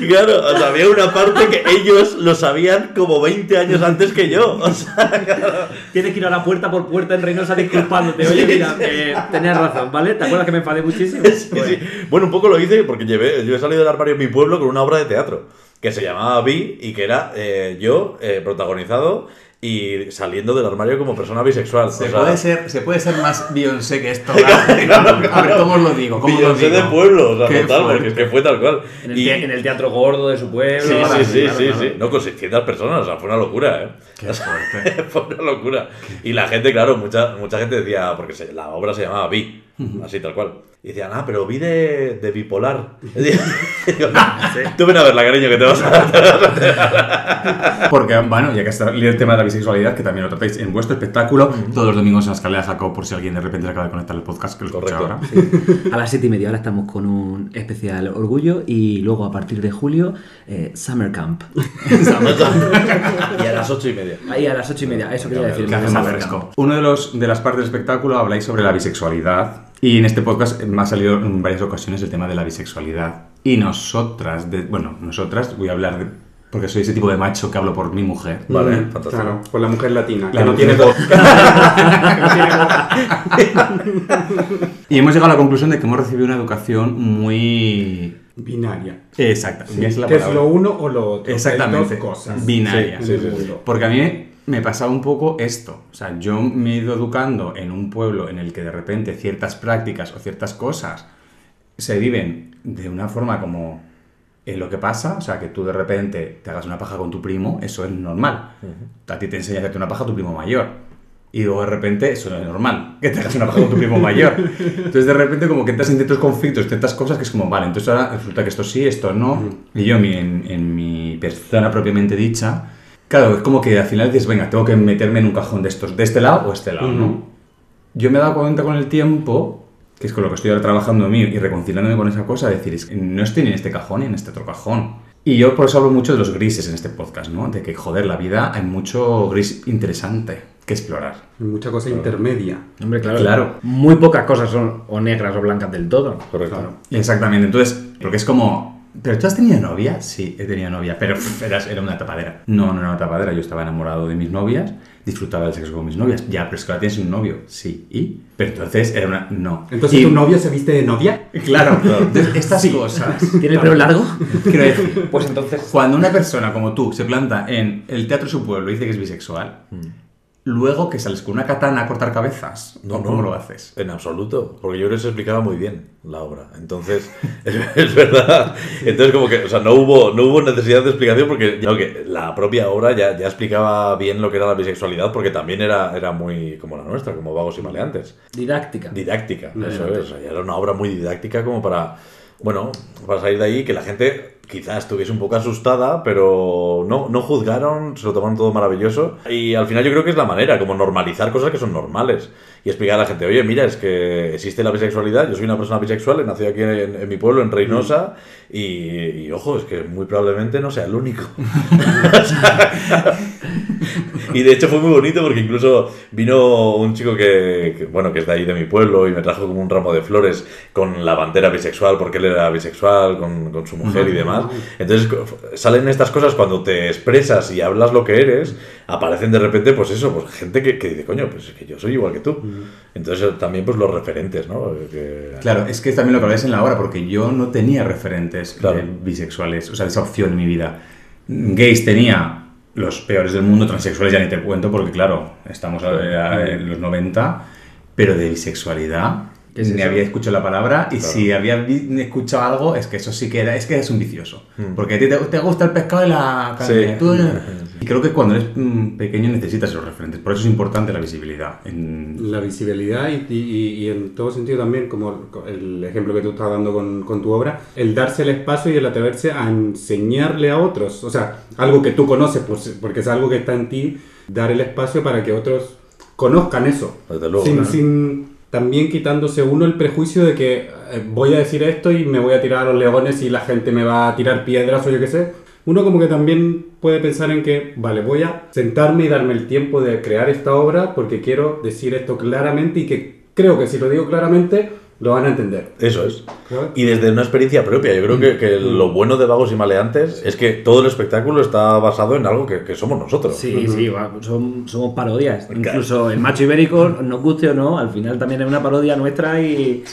E: Claro, o sea, había una parte que ellos lo sabían como 20 años antes que yo. O sea, claro.
D: Tienes que ir a la puerta por puerta en Reynosa disculpándote. Oye, mira, eh, tenías razón, ¿vale? ¿Te acuerdas que me enfadé muchísimo?
E: Sí, sí. Bueno, un poco lo hice porque llevé, yo he salido del armario en mi pueblo con una obra de teatro que se llamaba Vi y que era eh, yo eh, protagonizado y saliendo del armario como persona bisexual.
B: Se,
E: O sea,
B: puede ser, se puede ser más Beyoncé que esto. A ver, ¿cómo os lo digo? ¿Cómo os lo
E: Beyoncé
B: digo?
E: de pueblo, o sea,
B: Qué
E: total, porque es que fue tal cual.
D: En el,
E: Y-
D: en el teatro gordo de su pueblo.
E: Sí,
D: claro,
E: sí, sí,
D: claro,
E: sí,
D: claro.
E: sí. No, con 600 personas, o sea, fue una locura, ¿eh?
B: Qué fuerte.
E: fue una locura. Y la gente, claro, mucha, mucha gente decía, porque se- la obra se llamaba Vi, así tal cual. Y decían, ah, pero Vi de, de bipolar. Y digo, Tú ven a ver la cariño que te vas a dar.
B: Porque, bueno, ya que está el tema de la bisexualidad, que también lo tratáis en vuestro espectáculo, todos los domingos en la escalera saco por si alguien de repente se acaba de conectar el podcast, que lo escucha
E: Correcto.
B: ahora.
F: A las siete y media ahora estamos con un especial orgullo y luego a partir de julio eh, Summer Camp.
E: y a las ocho y media.
D: Ahí a las ocho y media, eso quería decir.
B: que hace más fresco. Uno de, los, de las partes del espectáculo habláis sobre la bisexualidad y en este podcast me ha salido en varias ocasiones el tema de la bisexualidad. Y nosotras, de- bueno, nosotras, voy a hablar de- porque soy ese tipo de macho que hablo por mi mujer.
E: Vale,
C: Mm,
E: fantástico.
C: Claro, por la mujer latina,
B: La
C: que no tiene voz. Que no tiene voz.
B: Y hemos llegado a la conclusión de que hemos recibido una educación muy...
C: Binaria.
B: Exacta. esa es la
C: que es lo uno o lo otro.
B: Exactamente.
C: Dos cosas.
B: Binaria.
C: el mundo.
B: Porque a mí me pasaba un poco esto. O sea, yo me he ido educando en un pueblo en el que de repente ciertas prácticas o ciertas cosas se viven de una forma como en lo que pasa. O sea, que tú de repente te hagas una paja con tu primo, eso es normal. A ti te enseña a hacerte una paja a tu primo mayor. Y luego de repente eso no es normal, que te hagas una paja con tu primo mayor. Entonces de repente como que entras en ciertos conflictos, ciertas cosas que es como, vale, entonces ahora resulta que esto sí, esto no. Y yo en, en mi persona propiamente dicha, claro, es como que al final dices, venga, tengo que meterme en un cajón de estos, de este lado o este lado. ¿no? Yo me he dado cuenta con el tiempo, que es con lo que estoy ahora trabajando en mí y reconciliándome con esa cosa, decir, es que no estoy ni en este cajón ni en este otro cajón. Y yo por eso hablo mucho de los grises en este podcast, ¿no? De que, joder, la vida hay mucho gris interesante que explorar.
C: Hay mucha cosa intermedia.
D: Hombre, claro.
B: Claro.
D: Muy pocas cosas son o negras o blancas del todo.
E: Correcto.
B: Exactamente, entonces, porque es como, ¿pero tú has tenido novia? Sí, he tenido novia, pero pff, era, era una tapadera. No, no era una tapadera, yo estaba enamorado de mis novias, disfrutaba del sexo con mis novias. Ya, pero es que ahora tienes un novio, sí, ¿y? Pero entonces era una... No.
C: Entonces,
B: Y-
C: ¿tu novio se viste de novia?
B: Claro, entonces estas cosas...
D: ¿Tiene el pelo largo?
B: Quiero decir,
D: Pues entonces.
B: cuando una persona como tú se planta en el teatro de su pueblo y dice que es bisexual, luego que sales con una katana a cortar cabezas,
E: No,
B: ¿o ¿cómo
E: no.
B: lo haces?
E: En absoluto, porque yo creo que se explicaba muy bien la obra. Entonces, es, es verdad. Entonces, como que, o sea, no hubo, no hubo necesidad de explicación porque no, que la propia obra ya, ya explicaba bien lo que era la bisexualidad, porque también era, era muy como la nuestra, como vagos y maleantes.
D: Didáctica.
E: Didáctica, eso es. o sea, ya era una obra muy didáctica como para, bueno, para salir de ahí que la gente quizás estuviese un poco asustada, pero no, no juzgaron, se lo tomaron todo maravilloso. Y al final yo creo que es la manera, como normalizar cosas que son normales. Y explicar a la gente, oye, mira, es que existe la bisexualidad, yo soy una persona bisexual, he nacido aquí en, en mi pueblo, en Reynosa, y, y, ojo, es que muy probablemente no sea el único. Y de hecho fue muy bonito porque incluso vino un chico que, que, bueno, que es de ahí de mi pueblo y me trajo como un ramo de flores con la bandera bisexual porque él era bisexual, con, con su mujer y demás. Entonces salen estas cosas cuando te expresas y hablas lo que eres, aparecen de repente, pues eso, pues gente que, que dice, coño, pues es que yo soy igual que tú. Entonces también pues los referentes, ¿no? Que-
B: Claro, es que es también lo que habláis en la obra, porque yo no tenía referentes
E: Claro.
B: eh, bisexuales, o sea, esa opción en mi vida. Gays tenía los peores del mundo, transexuales ya ni te cuento, porque claro, estamos eh, en los 90, pero de bisexualidad
D: ¿Qué es
B: ni
D: eso?
B: había escuchado la palabra y si había escuchado algo, es que eso sí que era, es que eres un vicioso. Porque a ti te, te gusta el pescado y la carne.
E: Sí.
B: tú- y creo que cuando eres mm, pequeño necesitas esos referentes, por eso es importante la visibilidad. En,
C: La visibilidad y, y- y en todo sentido también, como el ejemplo que tú estás dando con, con tu obra, el darse el espacio y el atreverse a enseñarle a otros. O sea, algo que tú conoces, pues, porque es algo que está en ti, dar el espacio para que otros conozcan eso.
E: Desde luego,
C: sin,
E: claro.
C: sin- también quitándose uno el prejuicio de que eh, voy a decir esto y me voy a tirar a los leones y la gente me va a tirar piedras o yo qué sé. Uno como que también puede pensar en que, vale, voy a sentarme y darme el tiempo de crear esta obra porque quiero decir esto claramente y que creo que si lo digo claramente Lo van a entender.
E: Eso es. Y desde una experiencia propia, yo creo que, que lo bueno de Vagos y Maleantes es que todo el espectáculo está basado en algo que, que somos nosotros.
D: Sí, sí, son- somos parodias. Incluso el macho ibérico, nos guste o no, al final también es una parodia nuestra y,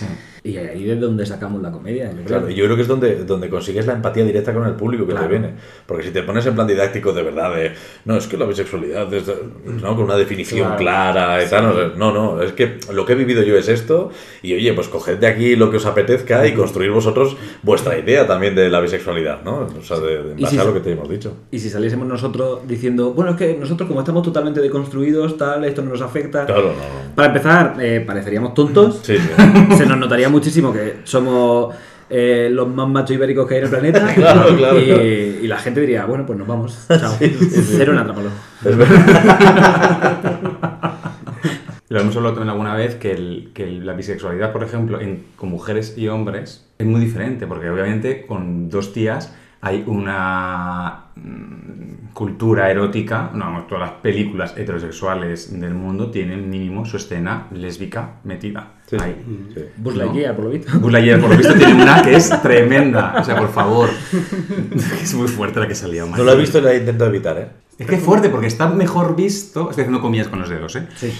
D: y ahí es donde sacamos la comedia. yo creo.
E: Claro, y yo creo que es donde, donde consigues la empatía directa con el público que te viene. Porque si te pones en plan didáctico de verdad, de no, es que la bisexualidad es ¿no? con una definición
C: Claro.
E: clara y tal, no, no, es que lo que he vivido yo es esto, y oye, pues coged de aquí lo que os apetezca y construir vosotros vuestra idea también de la bisexualidad, ¿no? O sea, de, de en base
D: si
E: a lo que te hemos dicho.
D: Y si saliésemos nosotros diciendo, bueno, es que nosotros como estamos totalmente deconstruidos, tal, esto no nos afecta.
E: Claro, no.
D: Para empezar, eh, pareceríamos tontos.
E: Sí, sí.
D: Se nos notaría muchísimo que somos eh, los más machos ibéricos que hay en el planeta.
E: Claro, claro,
D: y,
E: claro.
D: y la gente diría, bueno, pues nos vamos. Chao. Cero en Atrápalo.
E: Es verdad.
B: Lo hemos hablado también alguna vez que, el- que el- la bisexualidad, por ejemplo, en- con mujeres y hombres es muy diferente, porque obviamente con dos tías hay una cultura erótica, no, todas las películas heterosexuales del mundo tienen mínimo su escena lésbica metida.
E: Sí, sí.
B: ahí.
E: Sí.
D: Buzz por lo visto.
B: Buzz Lightyear, por lo visto, tiene una que es tremenda. O sea, por favor. Es muy fuerte la que salió.
E: No lo he visto y la intento evitar, ¿eh?
B: Es que es fuerte, porque está mejor visto. Estoy haciendo comillas con los dedos, ¿eh?
E: Sí.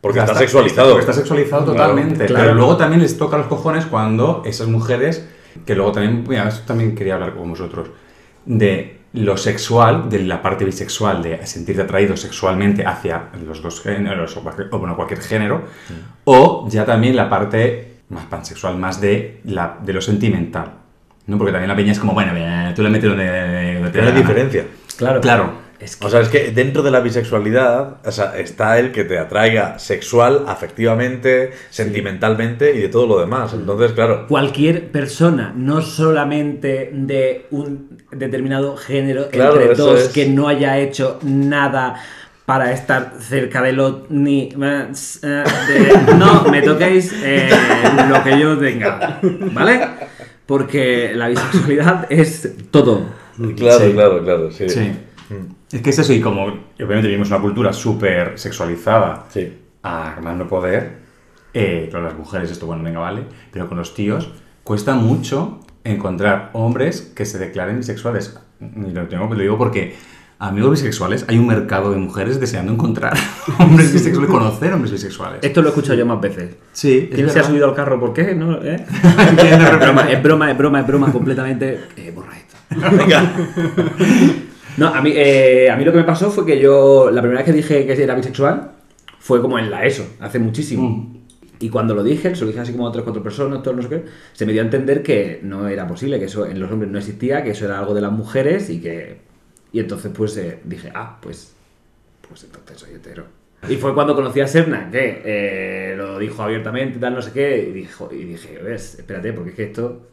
E: Porque
B: O sea,
E: está, sexualizado.
B: Porque está sexualizado
E: Claro,
B: totalmente.
D: claro.
B: Pero luego también les toca los cojones cuando esas mujeres, que luego también, mira, eso también quería hablar con vosotros, de lo sexual, de la parte bisexual, de sentirte atraído sexualmente hacia los dos géneros, o, cualquier- o, bueno, cualquier género, o ya también la parte más pansexual, más de, la, de lo sentimental. ¿no? Porque también la peña es como, bueno, tú le metes donde, donde te da la
E: diferencia.
D: Claro.
B: Claro.
D: Es que
E: O sea, es que dentro de la bisexualidad o sea, está el que te atraiga sexual, afectivamente, sentimentalmente y de todo lo demás. Entonces, claro,
D: cualquier persona, no solamente de un determinado género,
E: Claro,
D: entre dos,
E: es.
D: que no haya hecho nada para estar cerca ni eh, de, no me toquéis eh, lo que yo tenga, ¿vale? Porque la bisexualidad es todo.
E: claro,
B: Sí.
E: claro, claro, sí.
B: Sí. Es que es eso, y como obviamente vivimos una cultura súper sexualizada
E: Sí.
B: a más no poder, eh, con las mujeres esto, bueno, venga, vale, pero con los tíos cuesta mucho encontrar hombres que se declaren bisexuales. Y lo, tengo, lo digo porque amigos bisexuales, hay un mercado de mujeres deseando encontrar hombres bisexuales, conocer hombres bisexuales.
D: Esto lo he escuchado yo más veces.
B: Sí,
D: ¿Quién se ha subido al carro? ¿Por qué? ¿No? ¿Eh? Es broma, es broma, es broma, es broma completamente. Eh, borra esto.
E: Venga.
D: No, a mí, eh, a mí lo que me pasó fue que yo, la primera vez que dije que era bisexual, fue como en la ESO, hace muchísimo.
B: Mm.
D: Y cuando lo dije, se lo dije así como a tres, cuatro personas, todo no sé qué, se me dio a entender que no era posible, que eso en los hombres no existía, que eso era algo de las mujeres y que... Y entonces pues eh, dije, ah, pues, pues entonces soy hetero. Y fue cuando conocí a Serna, que eh, lo dijo abiertamente, tal, no sé qué, y, dijo, y dije, ves, espérate, porque es que esto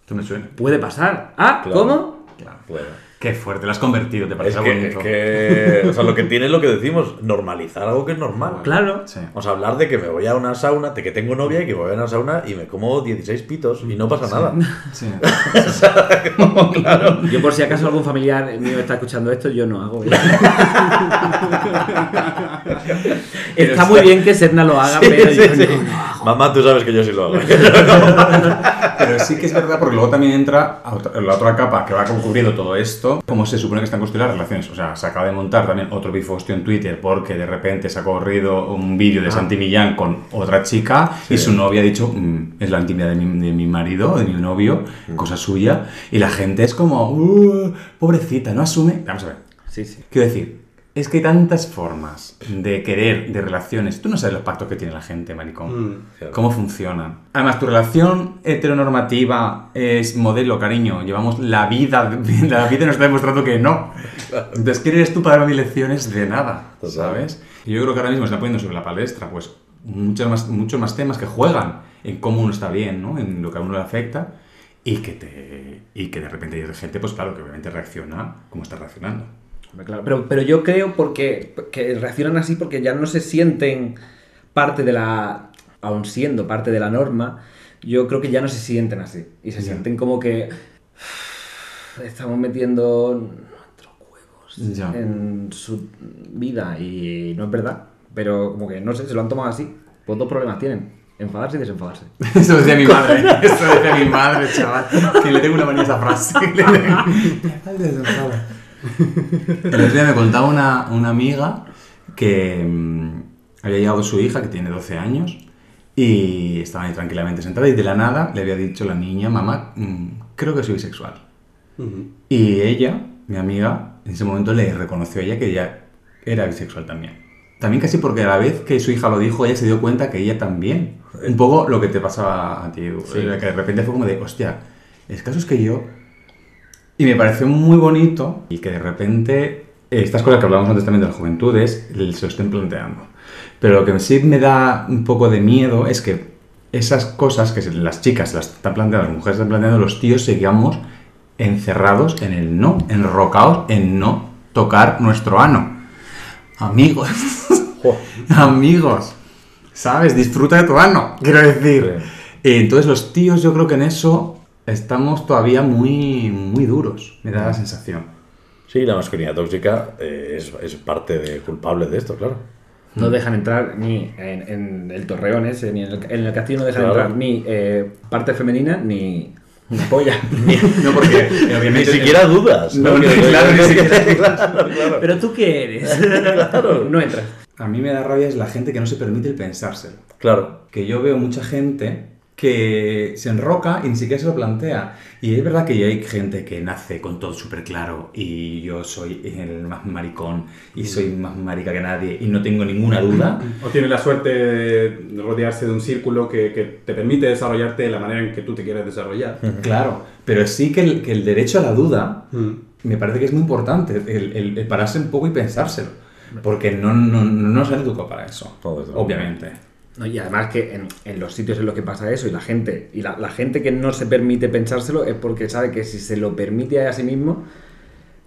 B: Esto me suena.
D: puede pasar. Ah,
E: Claro.
D: ¿cómo?
B: Claro.
E: Claro.
B: Qué fuerte, lo has convertido, te
E: Es
B: parece
E: es
B: bonito.
E: que, o sea, lo que tiene es lo que decimos, normalizar algo que es normal.
D: Claro.
B: Sí.
E: O sea, hablar de que me voy a una sauna, de que tengo novia y que voy a una sauna y me como 16 pitos y no pasa nada.
B: Sí.
D: Yo por si acaso algún familiar mío está escuchando esto, yo no hago. ¿eh? está muy bien que Serna lo haga, pero
E: Sí,
D: yo
E: sí.
D: no, no hago.
E: Mamá, tú sabes que yo sí lo hago.
B: Pero sí que es verdad, porque luego también entra otra- la otra capa que va cubriendo todo esto, cómo se supone que están construidas las relaciones. O sea, se acaba de montar también otro bifostio en Twitter porque de repente se ha corrido un vídeo de Santi Millán con otra chica y su novia ha dicho, "Mm, es la intimidad de mi, de mi marido, de mi novio, cosa suya. Y la gente es como, "Uh, pobrecita, no asume. Vamos a ver.
D: Sí, sí.
B: Quiero decir, es que hay tantas formas de querer, de relaciones. Tú no sabes los pactos que tiene la gente, maricón.
C: Mm.
E: Claro.
B: ¿Cómo funcionan? Además, tu relación heteronormativa es modelo, cariño. Llevamos la vida, la vida nos está demostrando que no. Entonces, ¿quién eres tú para darme lecciones de nada? ¿Sabes? Y yo creo que ahora mismo se está poniendo sobre la palestra, pues, muchos más, muchos más temas que juegan en cómo uno está bien, ¿no? En lo que a uno le afecta. Y que, te, y que de repente hay gente, pues claro, que obviamente reacciona como está reaccionando.
D: Claro. Pero, pero yo creo porque que reaccionan así porque ya no se sienten parte de la. aun siendo parte de la norma, yo creo que ya no se sienten así. Y se
B: Ya.
D: sienten como que. Estamos metiendo nuestros huevos
B: Ya.
D: en su vida y no es verdad. Pero como que no sé, se lo han tomado así. Pues dos problemas tienen. Enfadarse y desenfadarse.
B: Eso decía mi madre. Eso decía mi madre, chaval. Que le tengo una manía a esa frase. El otro día me contaba una, una amiga que mm, había llegado su hija, que tiene 12 años, y estaba ahí tranquilamente sentada y de la nada le había dicho la niña, mamá, mm, creo que soy bisexual.
C: Ujú.
B: Y ella, mi amiga, en ese momento le reconoció a ella que ella era bisexual también. También casi porque a la vez que su hija lo dijo, ella se dio cuenta que ella también. Un poco lo que te pasaba a ti, Edu. que de repente fue como de, hostia, el caso es que yo... Y me pareció muy bonito y que de repente eh, estas cosas que hablábamos antes también de las juventudes se lo estén planteando. Pero lo que sí me da un poco de miedo es que esas cosas que las chicas las están planteando, las mujeres están planteando, los tíos sigamos encerrados en el no, enrocados en no tocar nuestro ano. Amigos, amigos, ¿sabes? Disfruta de tu ano, quiero decir. Y entonces los tíos yo creo que en eso estamos todavía muy, muy duros, me da la sensación.
E: Sí, la masculinidad tóxica eh, es, es parte de culpable de esto, claro.
D: No dejan entrar ni en, en el torreón ese, ni en el, en el castillo no dejan
E: Claro.
D: entrar ni eh, parte femenina ni, ni polla.
B: No, porque
E: Ni siquiera dudas.
B: No, no, claro, ni siquiera-
E: claro, claro.
D: Pero tú qué eres? No entras.
B: A mí me da rabia es la gente que no se permite el pensárselo.
E: Claro.
B: que yo veo mucha gente que se enroca y ni siquiera se lo plantea. Y es verdad que hay gente que nace con todo súper claro y yo soy el más maricón y soy más marica que nadie y no tengo ninguna duda.
C: O tiene la suerte de rodearse de un círculo que, que te permite desarrollarte de la manera en que tú te quieres desarrollar.
B: Claro, pero sí que el, que el derecho a la duda
C: Mm.
B: me parece que es muy importante, el, el- el pararse un poco y pensárselo. Porque no, no, no han educado para eso,
E: luego.
B: obviamente.
D: No, y además que en, en los sitios en los que pasa eso y la gente y la, la gente que no se permite pensárselo es porque sabe que si se lo permite a sí mismo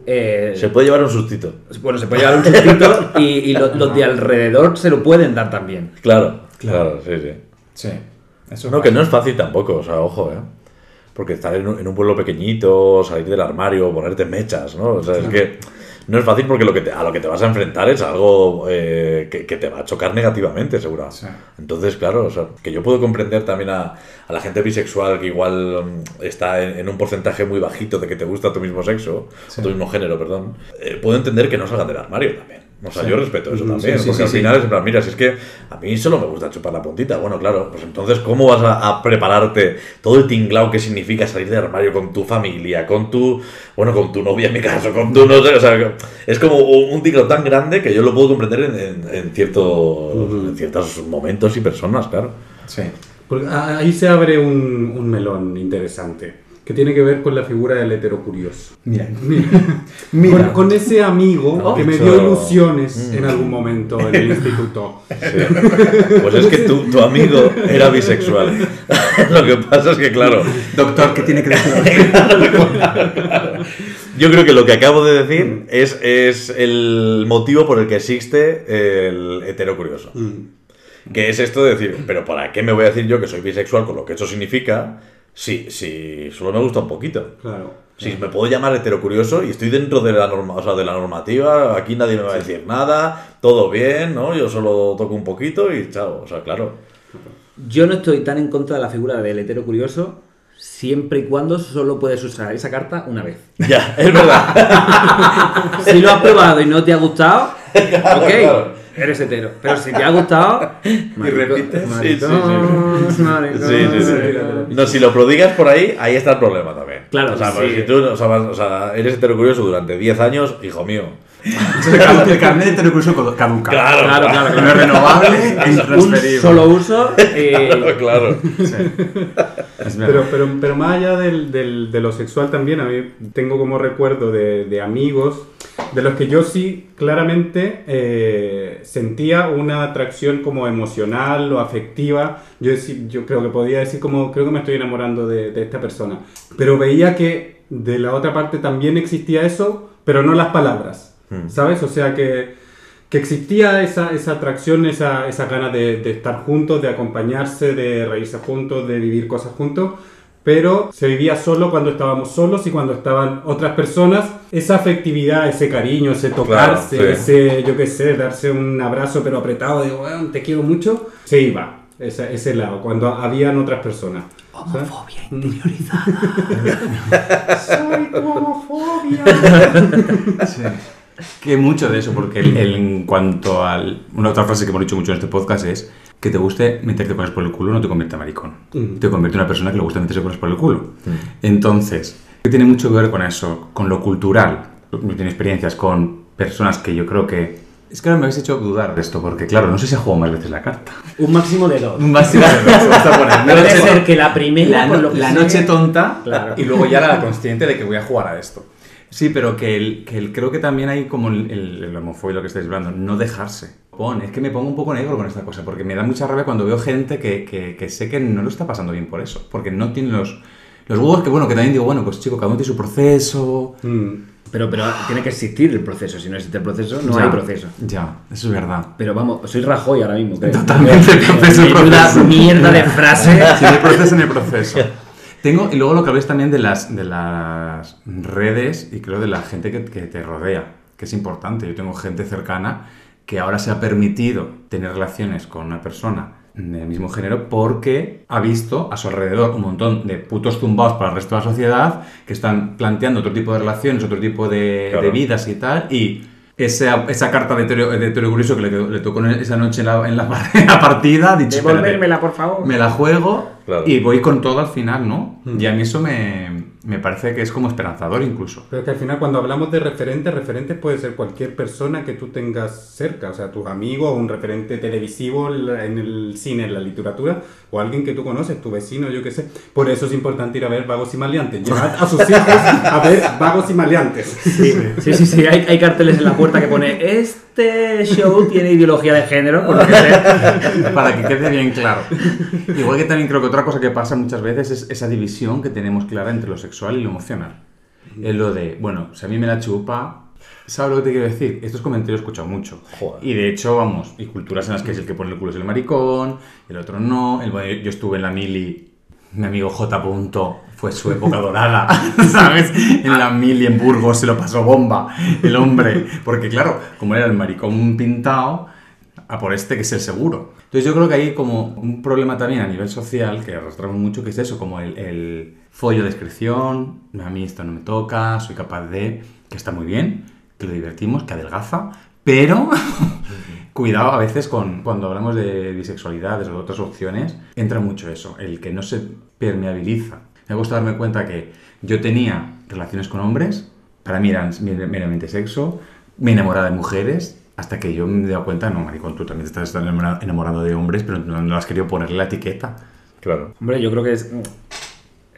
D: eh,
E: Se puede llevar un sustito.
D: bueno se puede llevar un sustito y, y lo- los de alrededor se lo pueden dar también
E: Claro,
B: Claro.
E: claro, sí, sí.
B: Sí, eso
E: No, que no es fácil tampoco, o sea, ojo, ¿eh? Porque estar en un, en un pueblo pequeñito, salir del armario, ponerte mechas, ¿no? O sea, es que no es fácil porque lo que te- a lo que te vas a enfrentar es algo eh, que, que te va a chocar negativamente, seguro.
B: Sí.
E: Entonces, claro, o sea, que yo puedo comprender también a, a la gente bisexual que igual mm, está en, en un porcentaje muy bajito de que te gusta tu mismo sexo, tu mismo género, perdón. Eh, puedo entender que no salgan del armario también. O sea, yo respeto eso también,
B: sí, sí,
E: porque al final es en plan, mira, si es que a mí solo me gusta chupar la puntita. Bueno, claro, pues entonces, ¿cómo vas a, a prepararte todo el tinglao que significa salir del armario con tu familia, con tu, bueno, con tu novia en mi caso, con tu, no sé, o sea, es como un, tinglao tan grande que yo lo puedo comprender en, en- en ciertos, en ciertos momentos y personas, claro.
B: Sí.
C: Porque a- ahí se abre un, un melón interesante que tiene que ver con la figura del heterocurioso.
B: Mira,
C: Con,
B: mira.
C: con ese amigo que me dio ilusiones
B: Mm.
C: en algún momento en el instituto.
E: Pues es que tu, tu amigo era bisexual. lo que pasa es que, claro,
B: Doctor, ¿qué tiene que decir?
E: Yo creo que lo que acabo de decir es, es el motivo por el que existe el heterocurioso.
C: Mm.
E: Que es esto de decir, pero ¿para qué me voy a decir yo que soy bisexual con lo que eso significa si, si solo me gusta un poquito?
C: Claro.
E: Si me puedo llamar heterocurioso y estoy dentro de la, norma, o sea, de la normativa, aquí nadie me va a decir nada, todo bien, ¿no? Yo solo toco un poquito y chao. O sea, claro.
D: yo no estoy tan en contra de la figura del hetero curioso siempre y cuando solo puedes usar esa carta una vez
E: Ya, es verdad.
D: si lo has probado y no te ha gustado ok
E: claro.
D: Eres hetero pero si te ha gustado marico-
B: repites.
E: Sí, sí, sí.
D: maricón, maricón.
E: Sí, sí, sí. No, si lo prodigas por ahí, ahí está el problema también.
D: Claro,
E: O sea,
D: sí.
E: si tú o sea, vas- o sea, eres heterocurioso durante 10 años, hijo mío.
B: El carnet de heterocurioso caduca.
E: Claro,
D: Claro, claro,
B: No es renovable e
D: un
B: intransferible.
D: solo uso eh,
E: Claro, claro.
B: Es verdad.
C: Pero, pero, pero más allá del, del- de lo sexual también, a mí tengo como recuerdo de, de amigos de los que yo sí claramente eh, sentía una atracción como emocional o afectiva. Yo, decí- yo creo que podía decir como, creo que me estoy enamorando de, de esta persona. Pero veía que de la otra parte también existía eso, pero no las palabras,
E: Hmm.
C: ¿sabes? O sea que que existía esa, esa atracción, esa, esa ganas de, de estar juntos, de acompañarse, de reírse juntos, de vivir cosas juntos, pero se vivía solo cuando estábamos solos y cuando estaban otras personas. Esa afectividad, ese cariño, ese tocarse,
E: Claro, sí.
C: ese, yo qué sé, darse un abrazo pero apretado de, "Weón, te quiero mucho, se iba. ese, ese lado, cuando habían otras personas.
F: Homofobia interiorizada.
C: ¡Soy tu homofobia!
B: Sí. Que mucho de eso, porque el- el- en cuanto al. Una otra frase que hemos dicho mucho en este podcast es que te guste meterte cosas por el culo no te convierte en maricón.
C: Mm.
B: Te convierte en una persona que le gusta meterse cosas por el culo. Entonces, que tiene mucho que ver con eso, con lo cultural. Yo tengo experiencias con personas que yo creo que. Es que ahora me habéis hecho dudar de esto, porque claro, no sé si ha jugado más veces la carta.
D: Un máximo de dos.
B: Un máximo de dos, vamos a poner.
D: Puede
B: Noche-
D: ser que la primera,
B: la, no-
D: lo que
B: la noche tonta
D: Claro.
B: y luego ya la consciente de que voy a jugar a esto. Sí, pero que, el, que el- creo que también hay como el, el, el homofobia, lo que estáis hablando, no dejarse. Pon, es que me pongo un poco negro con esta cosa, porque me da mucha rabia cuando veo gente que, que, que sé que no lo está pasando bien por eso, porque no tiene los, los huevos que, bueno, que también digo, bueno, pues chico, cada uno tiene su proceso.
C: Mm.
D: Pero, pero tiene que existir el proceso. Si no existe el proceso, no
B: Ya,
D: hay proceso.
B: Ya, eso es verdad.
D: Pero vamos, soy Rajoy ahora mismo. creo.
B: Totalmente, proceso, proceso.
D: mierda de frase.
B: Sí, en el proceso, el proceso. Tengo, y luego lo que habéis también de las, de las redes y creo de la gente que, que te rodea, que es importante. Yo tengo gente cercana que ahora se ha permitido tener relaciones con una persona del mismo género porque ha visto a su alrededor un montón de putos tumbados para el resto de la sociedad que están planteando otro tipo de relaciones, otro tipo de,
E: Claro.
B: de vidas y tal, y esa, esa carta de Teorio, de Teorio que le, le tocó esa noche en la, en la, en la partida, dicho, "Espérate,
D: Devolvérmela, por favor.
B: me la juego
E: Claro.
B: y voy con todo al final, ¿no? Y a mí eso me, me parece que es como esperanzador incluso.
C: Pero que al final cuando hablamos de referentes, referentes puede ser cualquier persona que tú tengas cerca, o sea, tus amigos, un referente televisivo en el cine, en la literatura, o alguien que tú conoces, tu vecino, yo qué sé. Por eso es importante ir a ver Vagos y Maleantes. Llevad a sus hijos a ver Vagos y Maleantes.
D: Sí, sí, sí. Hay, hay carteles en la puerta que pone este show tiene ideología de género, por lo que sea.
B: Para que quede bien claro. Igual que también creo que otra cosa que pasa muchas veces es esa división que tenemos clara entre lo sexual y lo emocional. Es lo de, bueno, si a mí me la chupa, ¿sabes lo que te quiero decir? Estos comentarios he escuchado mucho.
E: Joder.
B: Y de hecho, vamos, y culturas en las que es el que pone el culo es el maricón, el otro no. El, yo estuve en la mili, mi amigo J. Punto, fue su época dorada, ¿sabes? En la mili en Burgos se lo pasó bomba el hombre. Porque claro, como era el maricón pintado, a por este que es el seguro. Entonces yo creo que hay como un problema también a nivel social que arrastramos mucho, que es eso, como el, follo de descripción, a mí esto no me toca, soy capaz de, que está muy bien, que lo divertimos, que adelgaza, pero cuidado a veces con cuando hablamos de bisexualidades o de otras opciones, entra mucho eso, el que no se permeabiliza. Me gusta darme cuenta que yo tenía relaciones con hombres, para mí eran meramente sexo, me enamoraba de mujeres, hasta que yo me he dado cuenta, no, maricón, tú también te estás enamora- enamorando de hombres, pero no, no has querido ponerle la etiqueta.
E: Claro.
D: Hombre, yo creo que es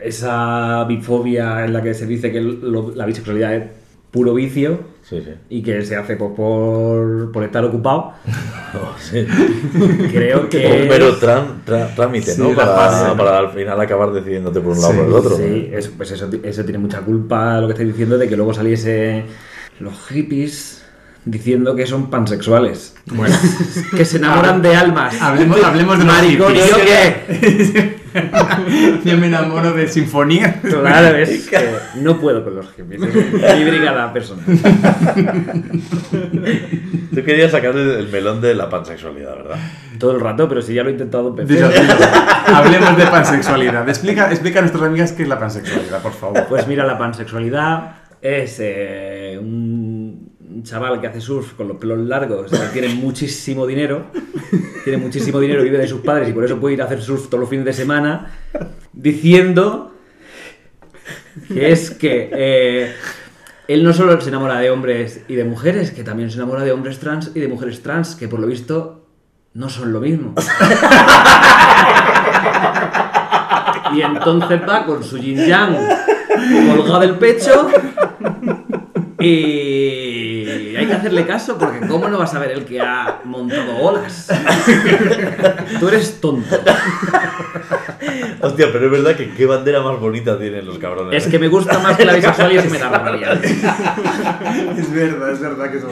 D: esa bifobia en la que se dice que lo- la bisexualidad es puro vicio
E: Sí, sí.
D: y que se hace pues, por, por estar ocupado.
E: Oh, sí.
D: Creo que.
E: Un mero trámite,
B: Sí,
E: ¿no? Para,
B: ¿no?
E: al final acabar decidiéndote por un lado o por el otro.
D: Sí, eso, pues eso, eso tiene mucha culpa lo que estoy diciendo de que luego saliese los hippies diciendo que son pansexuales.
B: Bueno,
D: Que se enamoran de almas.
B: hablemos, hablemos de
D: Maricón, ¿y yo qué?
B: Yo me enamoro de sinfonía.
D: Claro, es que no puedo con los. Es mi brigada personal.
E: Tú querías sacar el, el melón de la pansexualidad, ¿verdad?
D: Todo el rato, pero si ya lo he intentado
B: dilo. Hablemos de pansexualidad. Explica, explica a nuestras amigas qué es la pansexualidad, por favor.
D: Pues mira, la pansexualidad es eh, un chaval que hace surf con los pelos largos, tiene muchísimo dinero, tiene muchísimo dinero, vive de sus padres y por eso puede ir a hacer surf todos los fines de semana, diciendo que es que eh, él no solo se enamora de hombres y de mujeres, que también se enamora de hombres trans y de mujeres trans, que por lo visto no son lo mismo. Y entonces va con su yin yang colgado del pecho y hay que hacerle caso porque ¿cómo no vas a ver el que ha montado olas? Tú eres tonto.
E: Hostia, pero es verdad que qué bandera más bonita tienen los cabrones.
D: Es
E: ¿eh?
D: que me gusta más que la bisexualidad y eso me da rabia.
B: Es verdad, es verdad que son.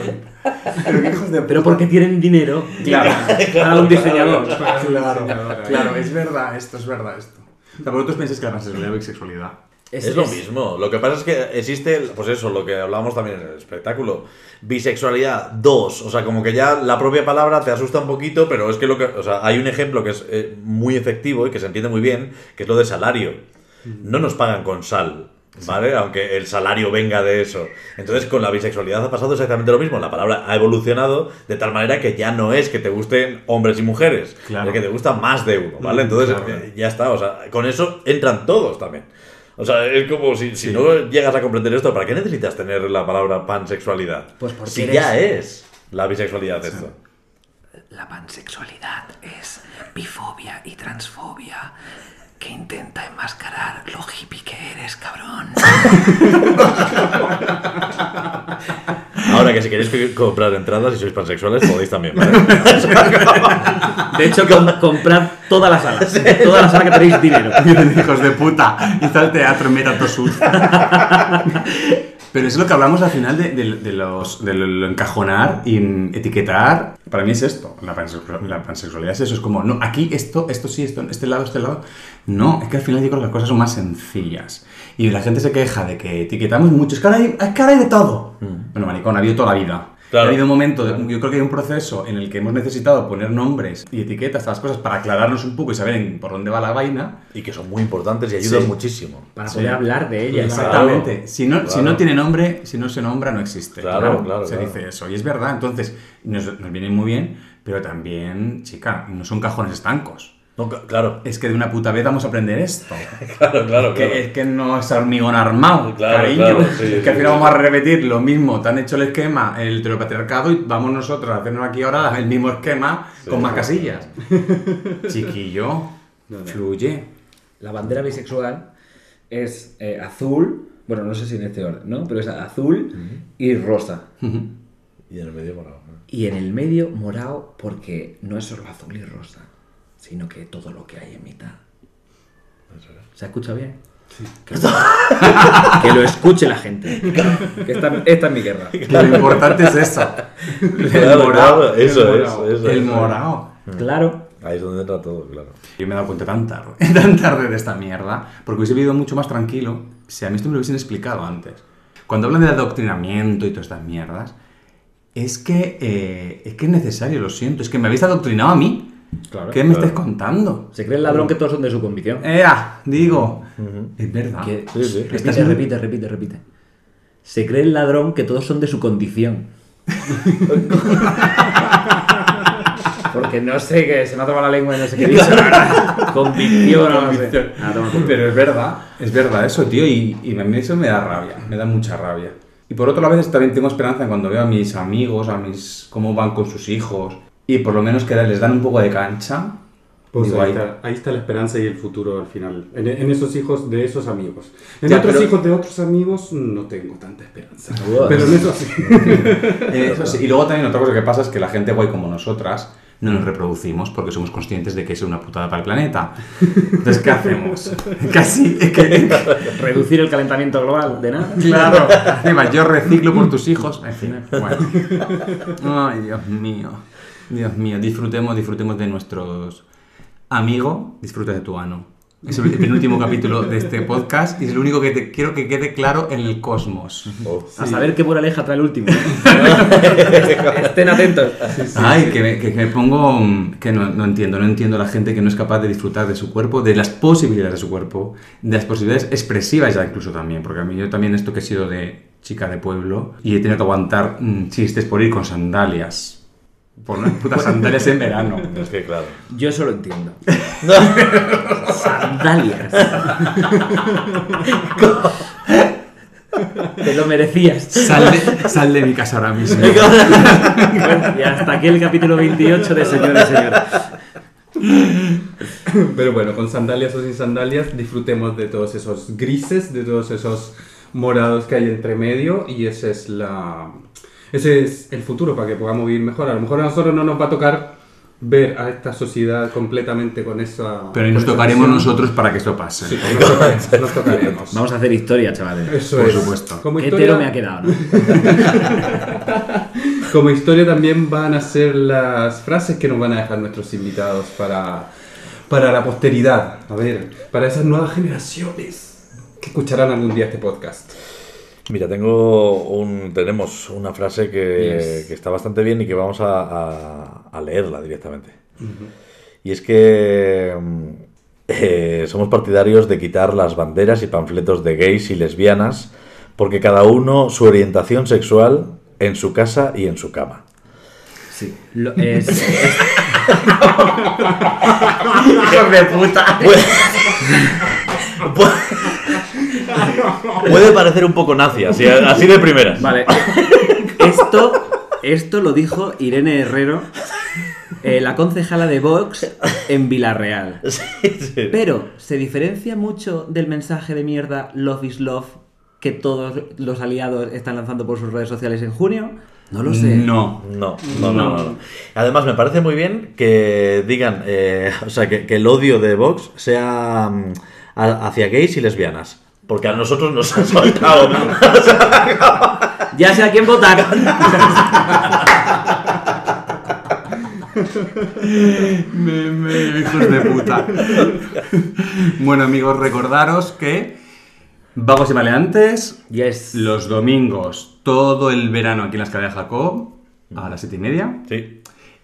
B: Pero qué hijos de
D: Pero porque tienen dinero.
B: Claro.
D: Para un diseñador.
B: Claro, claro, es verdad esto, es verdad esto. O sea, vosotros pensáis que la pansexualidad y la bisexualidad
E: Es, lo mismo. Lo que pasa es que existe, pues eso, lo que hablábamos también en el espectáculo. Bisexualidad, dos. O sea, como que ya la propia palabra te asusta un poquito, pero es que lo que. O sea, hay un ejemplo que es eh, muy efectivo y que se entiende muy bien, que es lo de salario. No nos pagan con sal. ¿Vale? Aunque el salario venga de eso. Entonces, con la bisexualidad ha pasado exactamente lo mismo. La palabra ha evolucionado de tal manera que ya no es que te gusten hombres y mujeres,
B: Claro.
E: es que te gusta más de uno, ¿vale? Entonces,
B: Claro.
E: eh, ya está. O sea, con eso entran todos también. O sea, es como si, si no llegas a comprender esto, ¿para qué necesitas tener la palabra pansexualidad?
F: Pues porque
E: si
F: eres-
E: ya es la bisexualidad esto.
F: La pansexualidad es bifobia y transfobia que intenta enmascarar lo hippie que eres, cabrón.
E: Ahora que si queréis que- comprar entradas y sois pansexuales, podéis también, ¿vale?
D: De hecho, com- comprad toda la sala. Toda la sala que tenéis dinero.
B: Hijos de puta. Hizo el teatro en Meta Sur. Pero es lo que hablamos al final de, de- de los, de lo encajonar y etiquetar. Para mí es esto. La, pansexual- la pansexualidad es eso. Es como, no, aquí esto, esto sí, esto, este lado, este lado. No, es que al final yo creo que las cosas son más sencillas. Y la gente se queja de que etiquetamos mucho. Es que ahora hay, es que ahora hay de todo. Bueno, maricón, ha habido toda la vida.
E: Claro.
B: Ha habido un momento, de- yo creo que hay un proceso en el que hemos necesitado poner nombres y etiquetas a las cosas para aclararnos un poco y saber en- por dónde va la vaina.
E: Y que son muy importantes y ayudan
B: Sí.
E: muchísimo.
D: Para
B: Sí.
D: poder hablar de ella.
B: Exactamente. Si, no, si
E: claro.
B: no tiene nombre, si no se nombra, no existe.
E: Claro, claro,
B: Se
E: claro.
B: dice eso. Y es verdad. Entonces, nos, nos viene muy bien, pero también, chica, no son cajones estancos.
E: No, claro,
B: Es que de una puta vez vamos a aprender esto.
E: claro, claro.
B: Que,
E: claro.
B: es que no es hormigón armado,
E: Claro,
B: cariño.
E: claro, sí,
B: es que
E: sí,
B: al final
E: sí.
B: vamos a repetir lo mismo. Te han hecho el esquema, el heteropatriarcado, y vamos nosotros a hacernos aquí ahora el mismo esquema con más casillas. Chiquillo, fluye.
D: La bandera bisexual es eh, azul. Bueno, no sé si en este orden, ¿no? Pero es azul y rosa.
E: Y en el medio morado. ¿no?
D: Y en el medio morado porque no es solo azul y rosa, sino que todo lo que hay en mitad. ¿Se escucha bien? Que, que lo escuche la gente. Que esta, esta es mi guerra.
B: Que lo importante es eso. El morado.
E: eso es, eso
B: el morado.
D: Claro.
E: Ahí es donde entra todo, claro.
B: Yo me he dado cuenta tan tarde, tan tarde de esta mierda, porque hubiese vivido mucho más tranquilo si a mí esto me lo hubiesen explicado antes. Cuando hablan de adoctrinamiento y todas estas mierdas, es que, eh, es que es necesario, lo siento, es que me habéis adoctrinado a mí.
D: Claro.
B: ¿Qué me
E: claro.
B: estáis contando?
D: Se cree el ladrón que todos son de su convicción.
B: ¡Ea! Digo, es verdad.
D: Que-
E: Sí, sí.
B: Estás
D: Repite,
B: en-
D: repite, repite, repite. Se cree el ladrón que todos son de su condición. Porque no sé qué, se me ha tomado la lengua y no sé qué dice. Convicción, no sé. Ah.
B: Pero es verdad, es verdad eso, tío, y, y a mí eso me da rabia, me da mucha rabia. Y por otro lado, a veces también tengo esperanza cuando veo a mis amigos, a mis cómo van con sus hijos, y por lo menos que les dan un poco de cancha.
C: Pues
B: digo,
C: ahí,
B: ahí-
C: está, ahí está la esperanza y el futuro al final. En, en esos hijos de esos amigos. En
B: Ya,
C: otros
B: pero-
C: hijos de otros amigos no tengo tanta esperanza. Pero en eso sí.
B: Eh, eso sí. Y luego también otra cosa que pasa es que la gente guay como nosotras no nos reproducimos porque somos conscientes de que es una putada para el planeta. Entonces, ¿qué hacemos? Casi, es que,
D: Reducir el calentamiento global, de nada.
B: claro. Encima, yo reciclo por tus hijos. En fin, bueno. Ay, Dios mío. Dios mío, disfrutemos, disfrutemos de nuestros amigos. Disfruta de tu ano. Es el penúltimo capítulo de este podcast y es lo único que te quiero que quede claro en el cosmos.
E: Oh.
D: A saber qué moraleja trae el último. Estén atentos.
B: Ay, que me, que- que me pongo. que no, no entiendo, no entiendo la gente que no es capaz de disfrutar de su cuerpo, de las posibilidades de su cuerpo, de las posibilidades expresivas ya incluso también, porque a mí yo también esto que he sido de chica de pueblo y he tenido que aguantar mm, chistes por ir con sandalias. Por unas putas sandalias en verano.
E: Es que claro.
D: Yo eso lo entiendo. Sandalias. Te lo merecías.
B: Sal de, sal de mi casa ahora mismo.
D: Bueno, y hasta aquí el capítulo 28 de Señores y Señoras.
C: Pero bueno, con sandalias o sin sandalias, disfrutemos de todos esos grises, de todos esos morados que hay entre medio y ese es la ese es el futuro para que podamos vivir mejor. A lo mejor a nosotros no nos va a tocar ver a esta sociedad completamente con esa
B: Pero nos
C: con esa
B: tocaremos
C: visión.
B: nosotros para que esto pase.
C: Sí, nos tocaremos, nos tocaremos.
D: Vamos a hacer historia, chavales.
C: Eso
B: Por
C: es.
B: supuesto.
C: Como
D: Qué
C: historia,
D: hetero me ha quedado, ¿no?
C: como historia también van a ser las frases que nos van a dejar nuestros invitados para, para la posteridad. A ver, para esas nuevas generaciones que escucharán algún día este podcast.
E: Mira, tengo un, tenemos una frase que,
D: Yes.
E: que está bastante bien y que vamos a, a- a leerla directamente. Y es que mm, eh, somos partidarios de quitar las banderas y panfletos de gays y lesbianas porque cada uno su orientación sexual en su casa y en su cama.
D: Sí. Lo- es- es-
B: ¡Hijos de puta!
E: Puede parecer un poco nazi, así, así de primeras.
D: Vale. Esto, esto lo dijo Irene Herrero, eh, la concejala de Vox en Villarreal.
E: Sí, sí.
D: Pero, ¿se diferencia mucho del mensaje de mierda Love is Love que todos los aliados están lanzando por sus redes sociales en junio? No lo sé.
B: No.
E: No, no, no, no, no. Además, me parece muy bien que digan, eh, o sea, que, que el odio de Vox sea mm, a- hacia gays y lesbianas. Porque a nosotros nos han soltado.
D: Ya sé a quién votar.
B: Me, me- hijos de puta. bueno, amigos, recordaros que Vagos y Maleantes,
D: Yes.
B: los domingos, todo el verano aquí en la escalera de Jacob, a las siete y media.
E: Sí,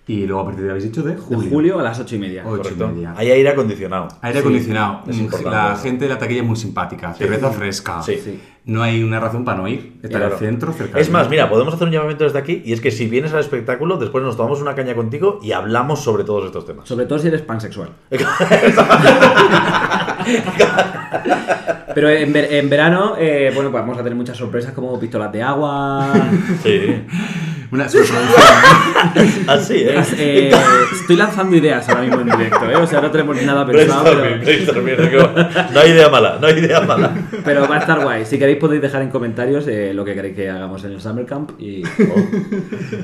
B: Y luego a partir de, habéis dicho, de
D: De
B: julio.
D: julio a las ocho y media.
B: Ocho y media.
E: Hay aire acondicionado.
B: Aire acondicionado. Mm. La gente de la taquilla es muy simpática. Cerveza fresca.
E: Sí.
D: Sí.
B: No hay una razón para no ir. Está en
E: Claro.
B: el centro, cerca
E: Es
B: de-
E: más, mira, podemos hacer un llamamiento desde aquí y es que si vienes al espectáculo, después nos tomamos una caña contigo y hablamos sobre todos estos temas.
D: Sobre todo si eres pansexual. Pero en, ver- en verano, eh, bueno, pues vamos a tener muchas sorpresas como pistolas de agua.
E: Sí,
B: Una superproducción.
E: así, ¿eh?
D: Eh, estoy lanzando ideas ahora mismo en directo, ¿eh? O sea, no tenemos nada pensado,
E: Brainstorming,
D: pero,
E: brainstorming, No hay idea mala, no hay idea mala.
D: pero va a estar guay. Si queréis podéis dejar en comentarios eh, lo que queréis que hagamos en el Summer Camp y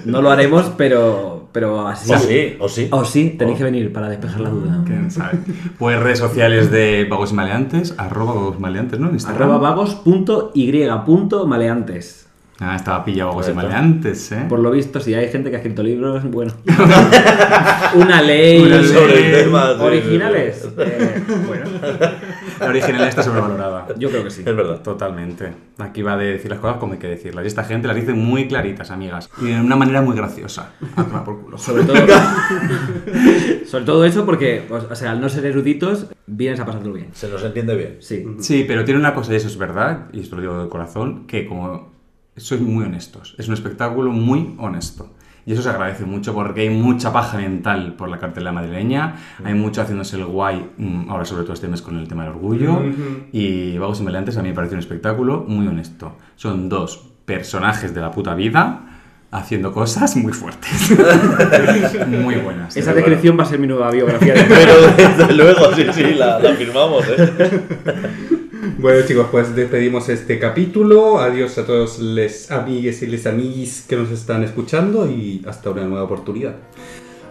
D: no lo haremos, pero, pero así.
E: O sí, o sí.
D: O sí, tenéis
E: O-
D: que venir para despejar la duda.
B: ¿Quién sabe? Pues redes sociales de Vagos y Maleantes, arroba Vagos y Maleantes, ¿no? En Instagram.
D: Arroba vagos.y.maleantes.
B: Ah, estaba pillado Vagos y. Maleantes, ¿eh?
D: Por lo visto, si hay gente que ha escrito libros, bueno. Una ley.
B: Una ley.
E: Sobre el tema. sí,
D: Originales. Eh, bueno,
B: La originalidad está sobrevalorada.
D: yo creo que sí.
E: Es verdad.
B: Totalmente. Aquí va de decir las cosas como hay que decirlas. Y esta gente las dice muy claritas, amigas. Y de una manera muy graciosa. A tomar por culo.
D: Sobre todo, sobre todo eso porque, pues, o sea, al no ser eruditos, vienes a pasarlo bien.
E: Se nos entiende bien.
D: Sí.
B: Sí, pero tiene una cosa, y eso es verdad, y esto lo digo de corazón, que como sois muy honestos. Es un espectáculo muy honesto. Y eso se agradece mucho porque hay mucha paja mental por la cartelera madrileña, hay mucho haciéndose el guay, mm, ahora sobre todo este mes con el tema del orgullo, y Vagos y Meleantes a mí me parece un espectáculo muy honesto. Son dos personajes de la puta vida haciendo cosas muy fuertes. muy buenas.
D: Esa descripción va a ser mi nueva biografía. de-
E: Pero desde luego, sí, sí, la, la firmamos, ¿eh?
C: Bueno chicos, pues despedimos este capítulo. Adiós a todos les amigues y les amiguis que nos están escuchando y hasta una nueva oportunidad.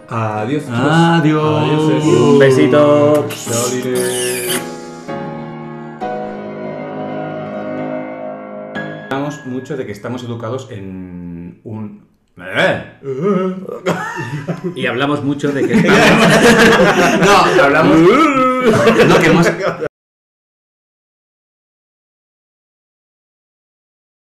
C: Adiós. chicos.
B: Adiós.
C: Adiós.
D: Un besito.
B: Hablamos mucho de que estamos educados en un...
D: Y hablamos mucho de que
B: No, hablamos... No, que hemos...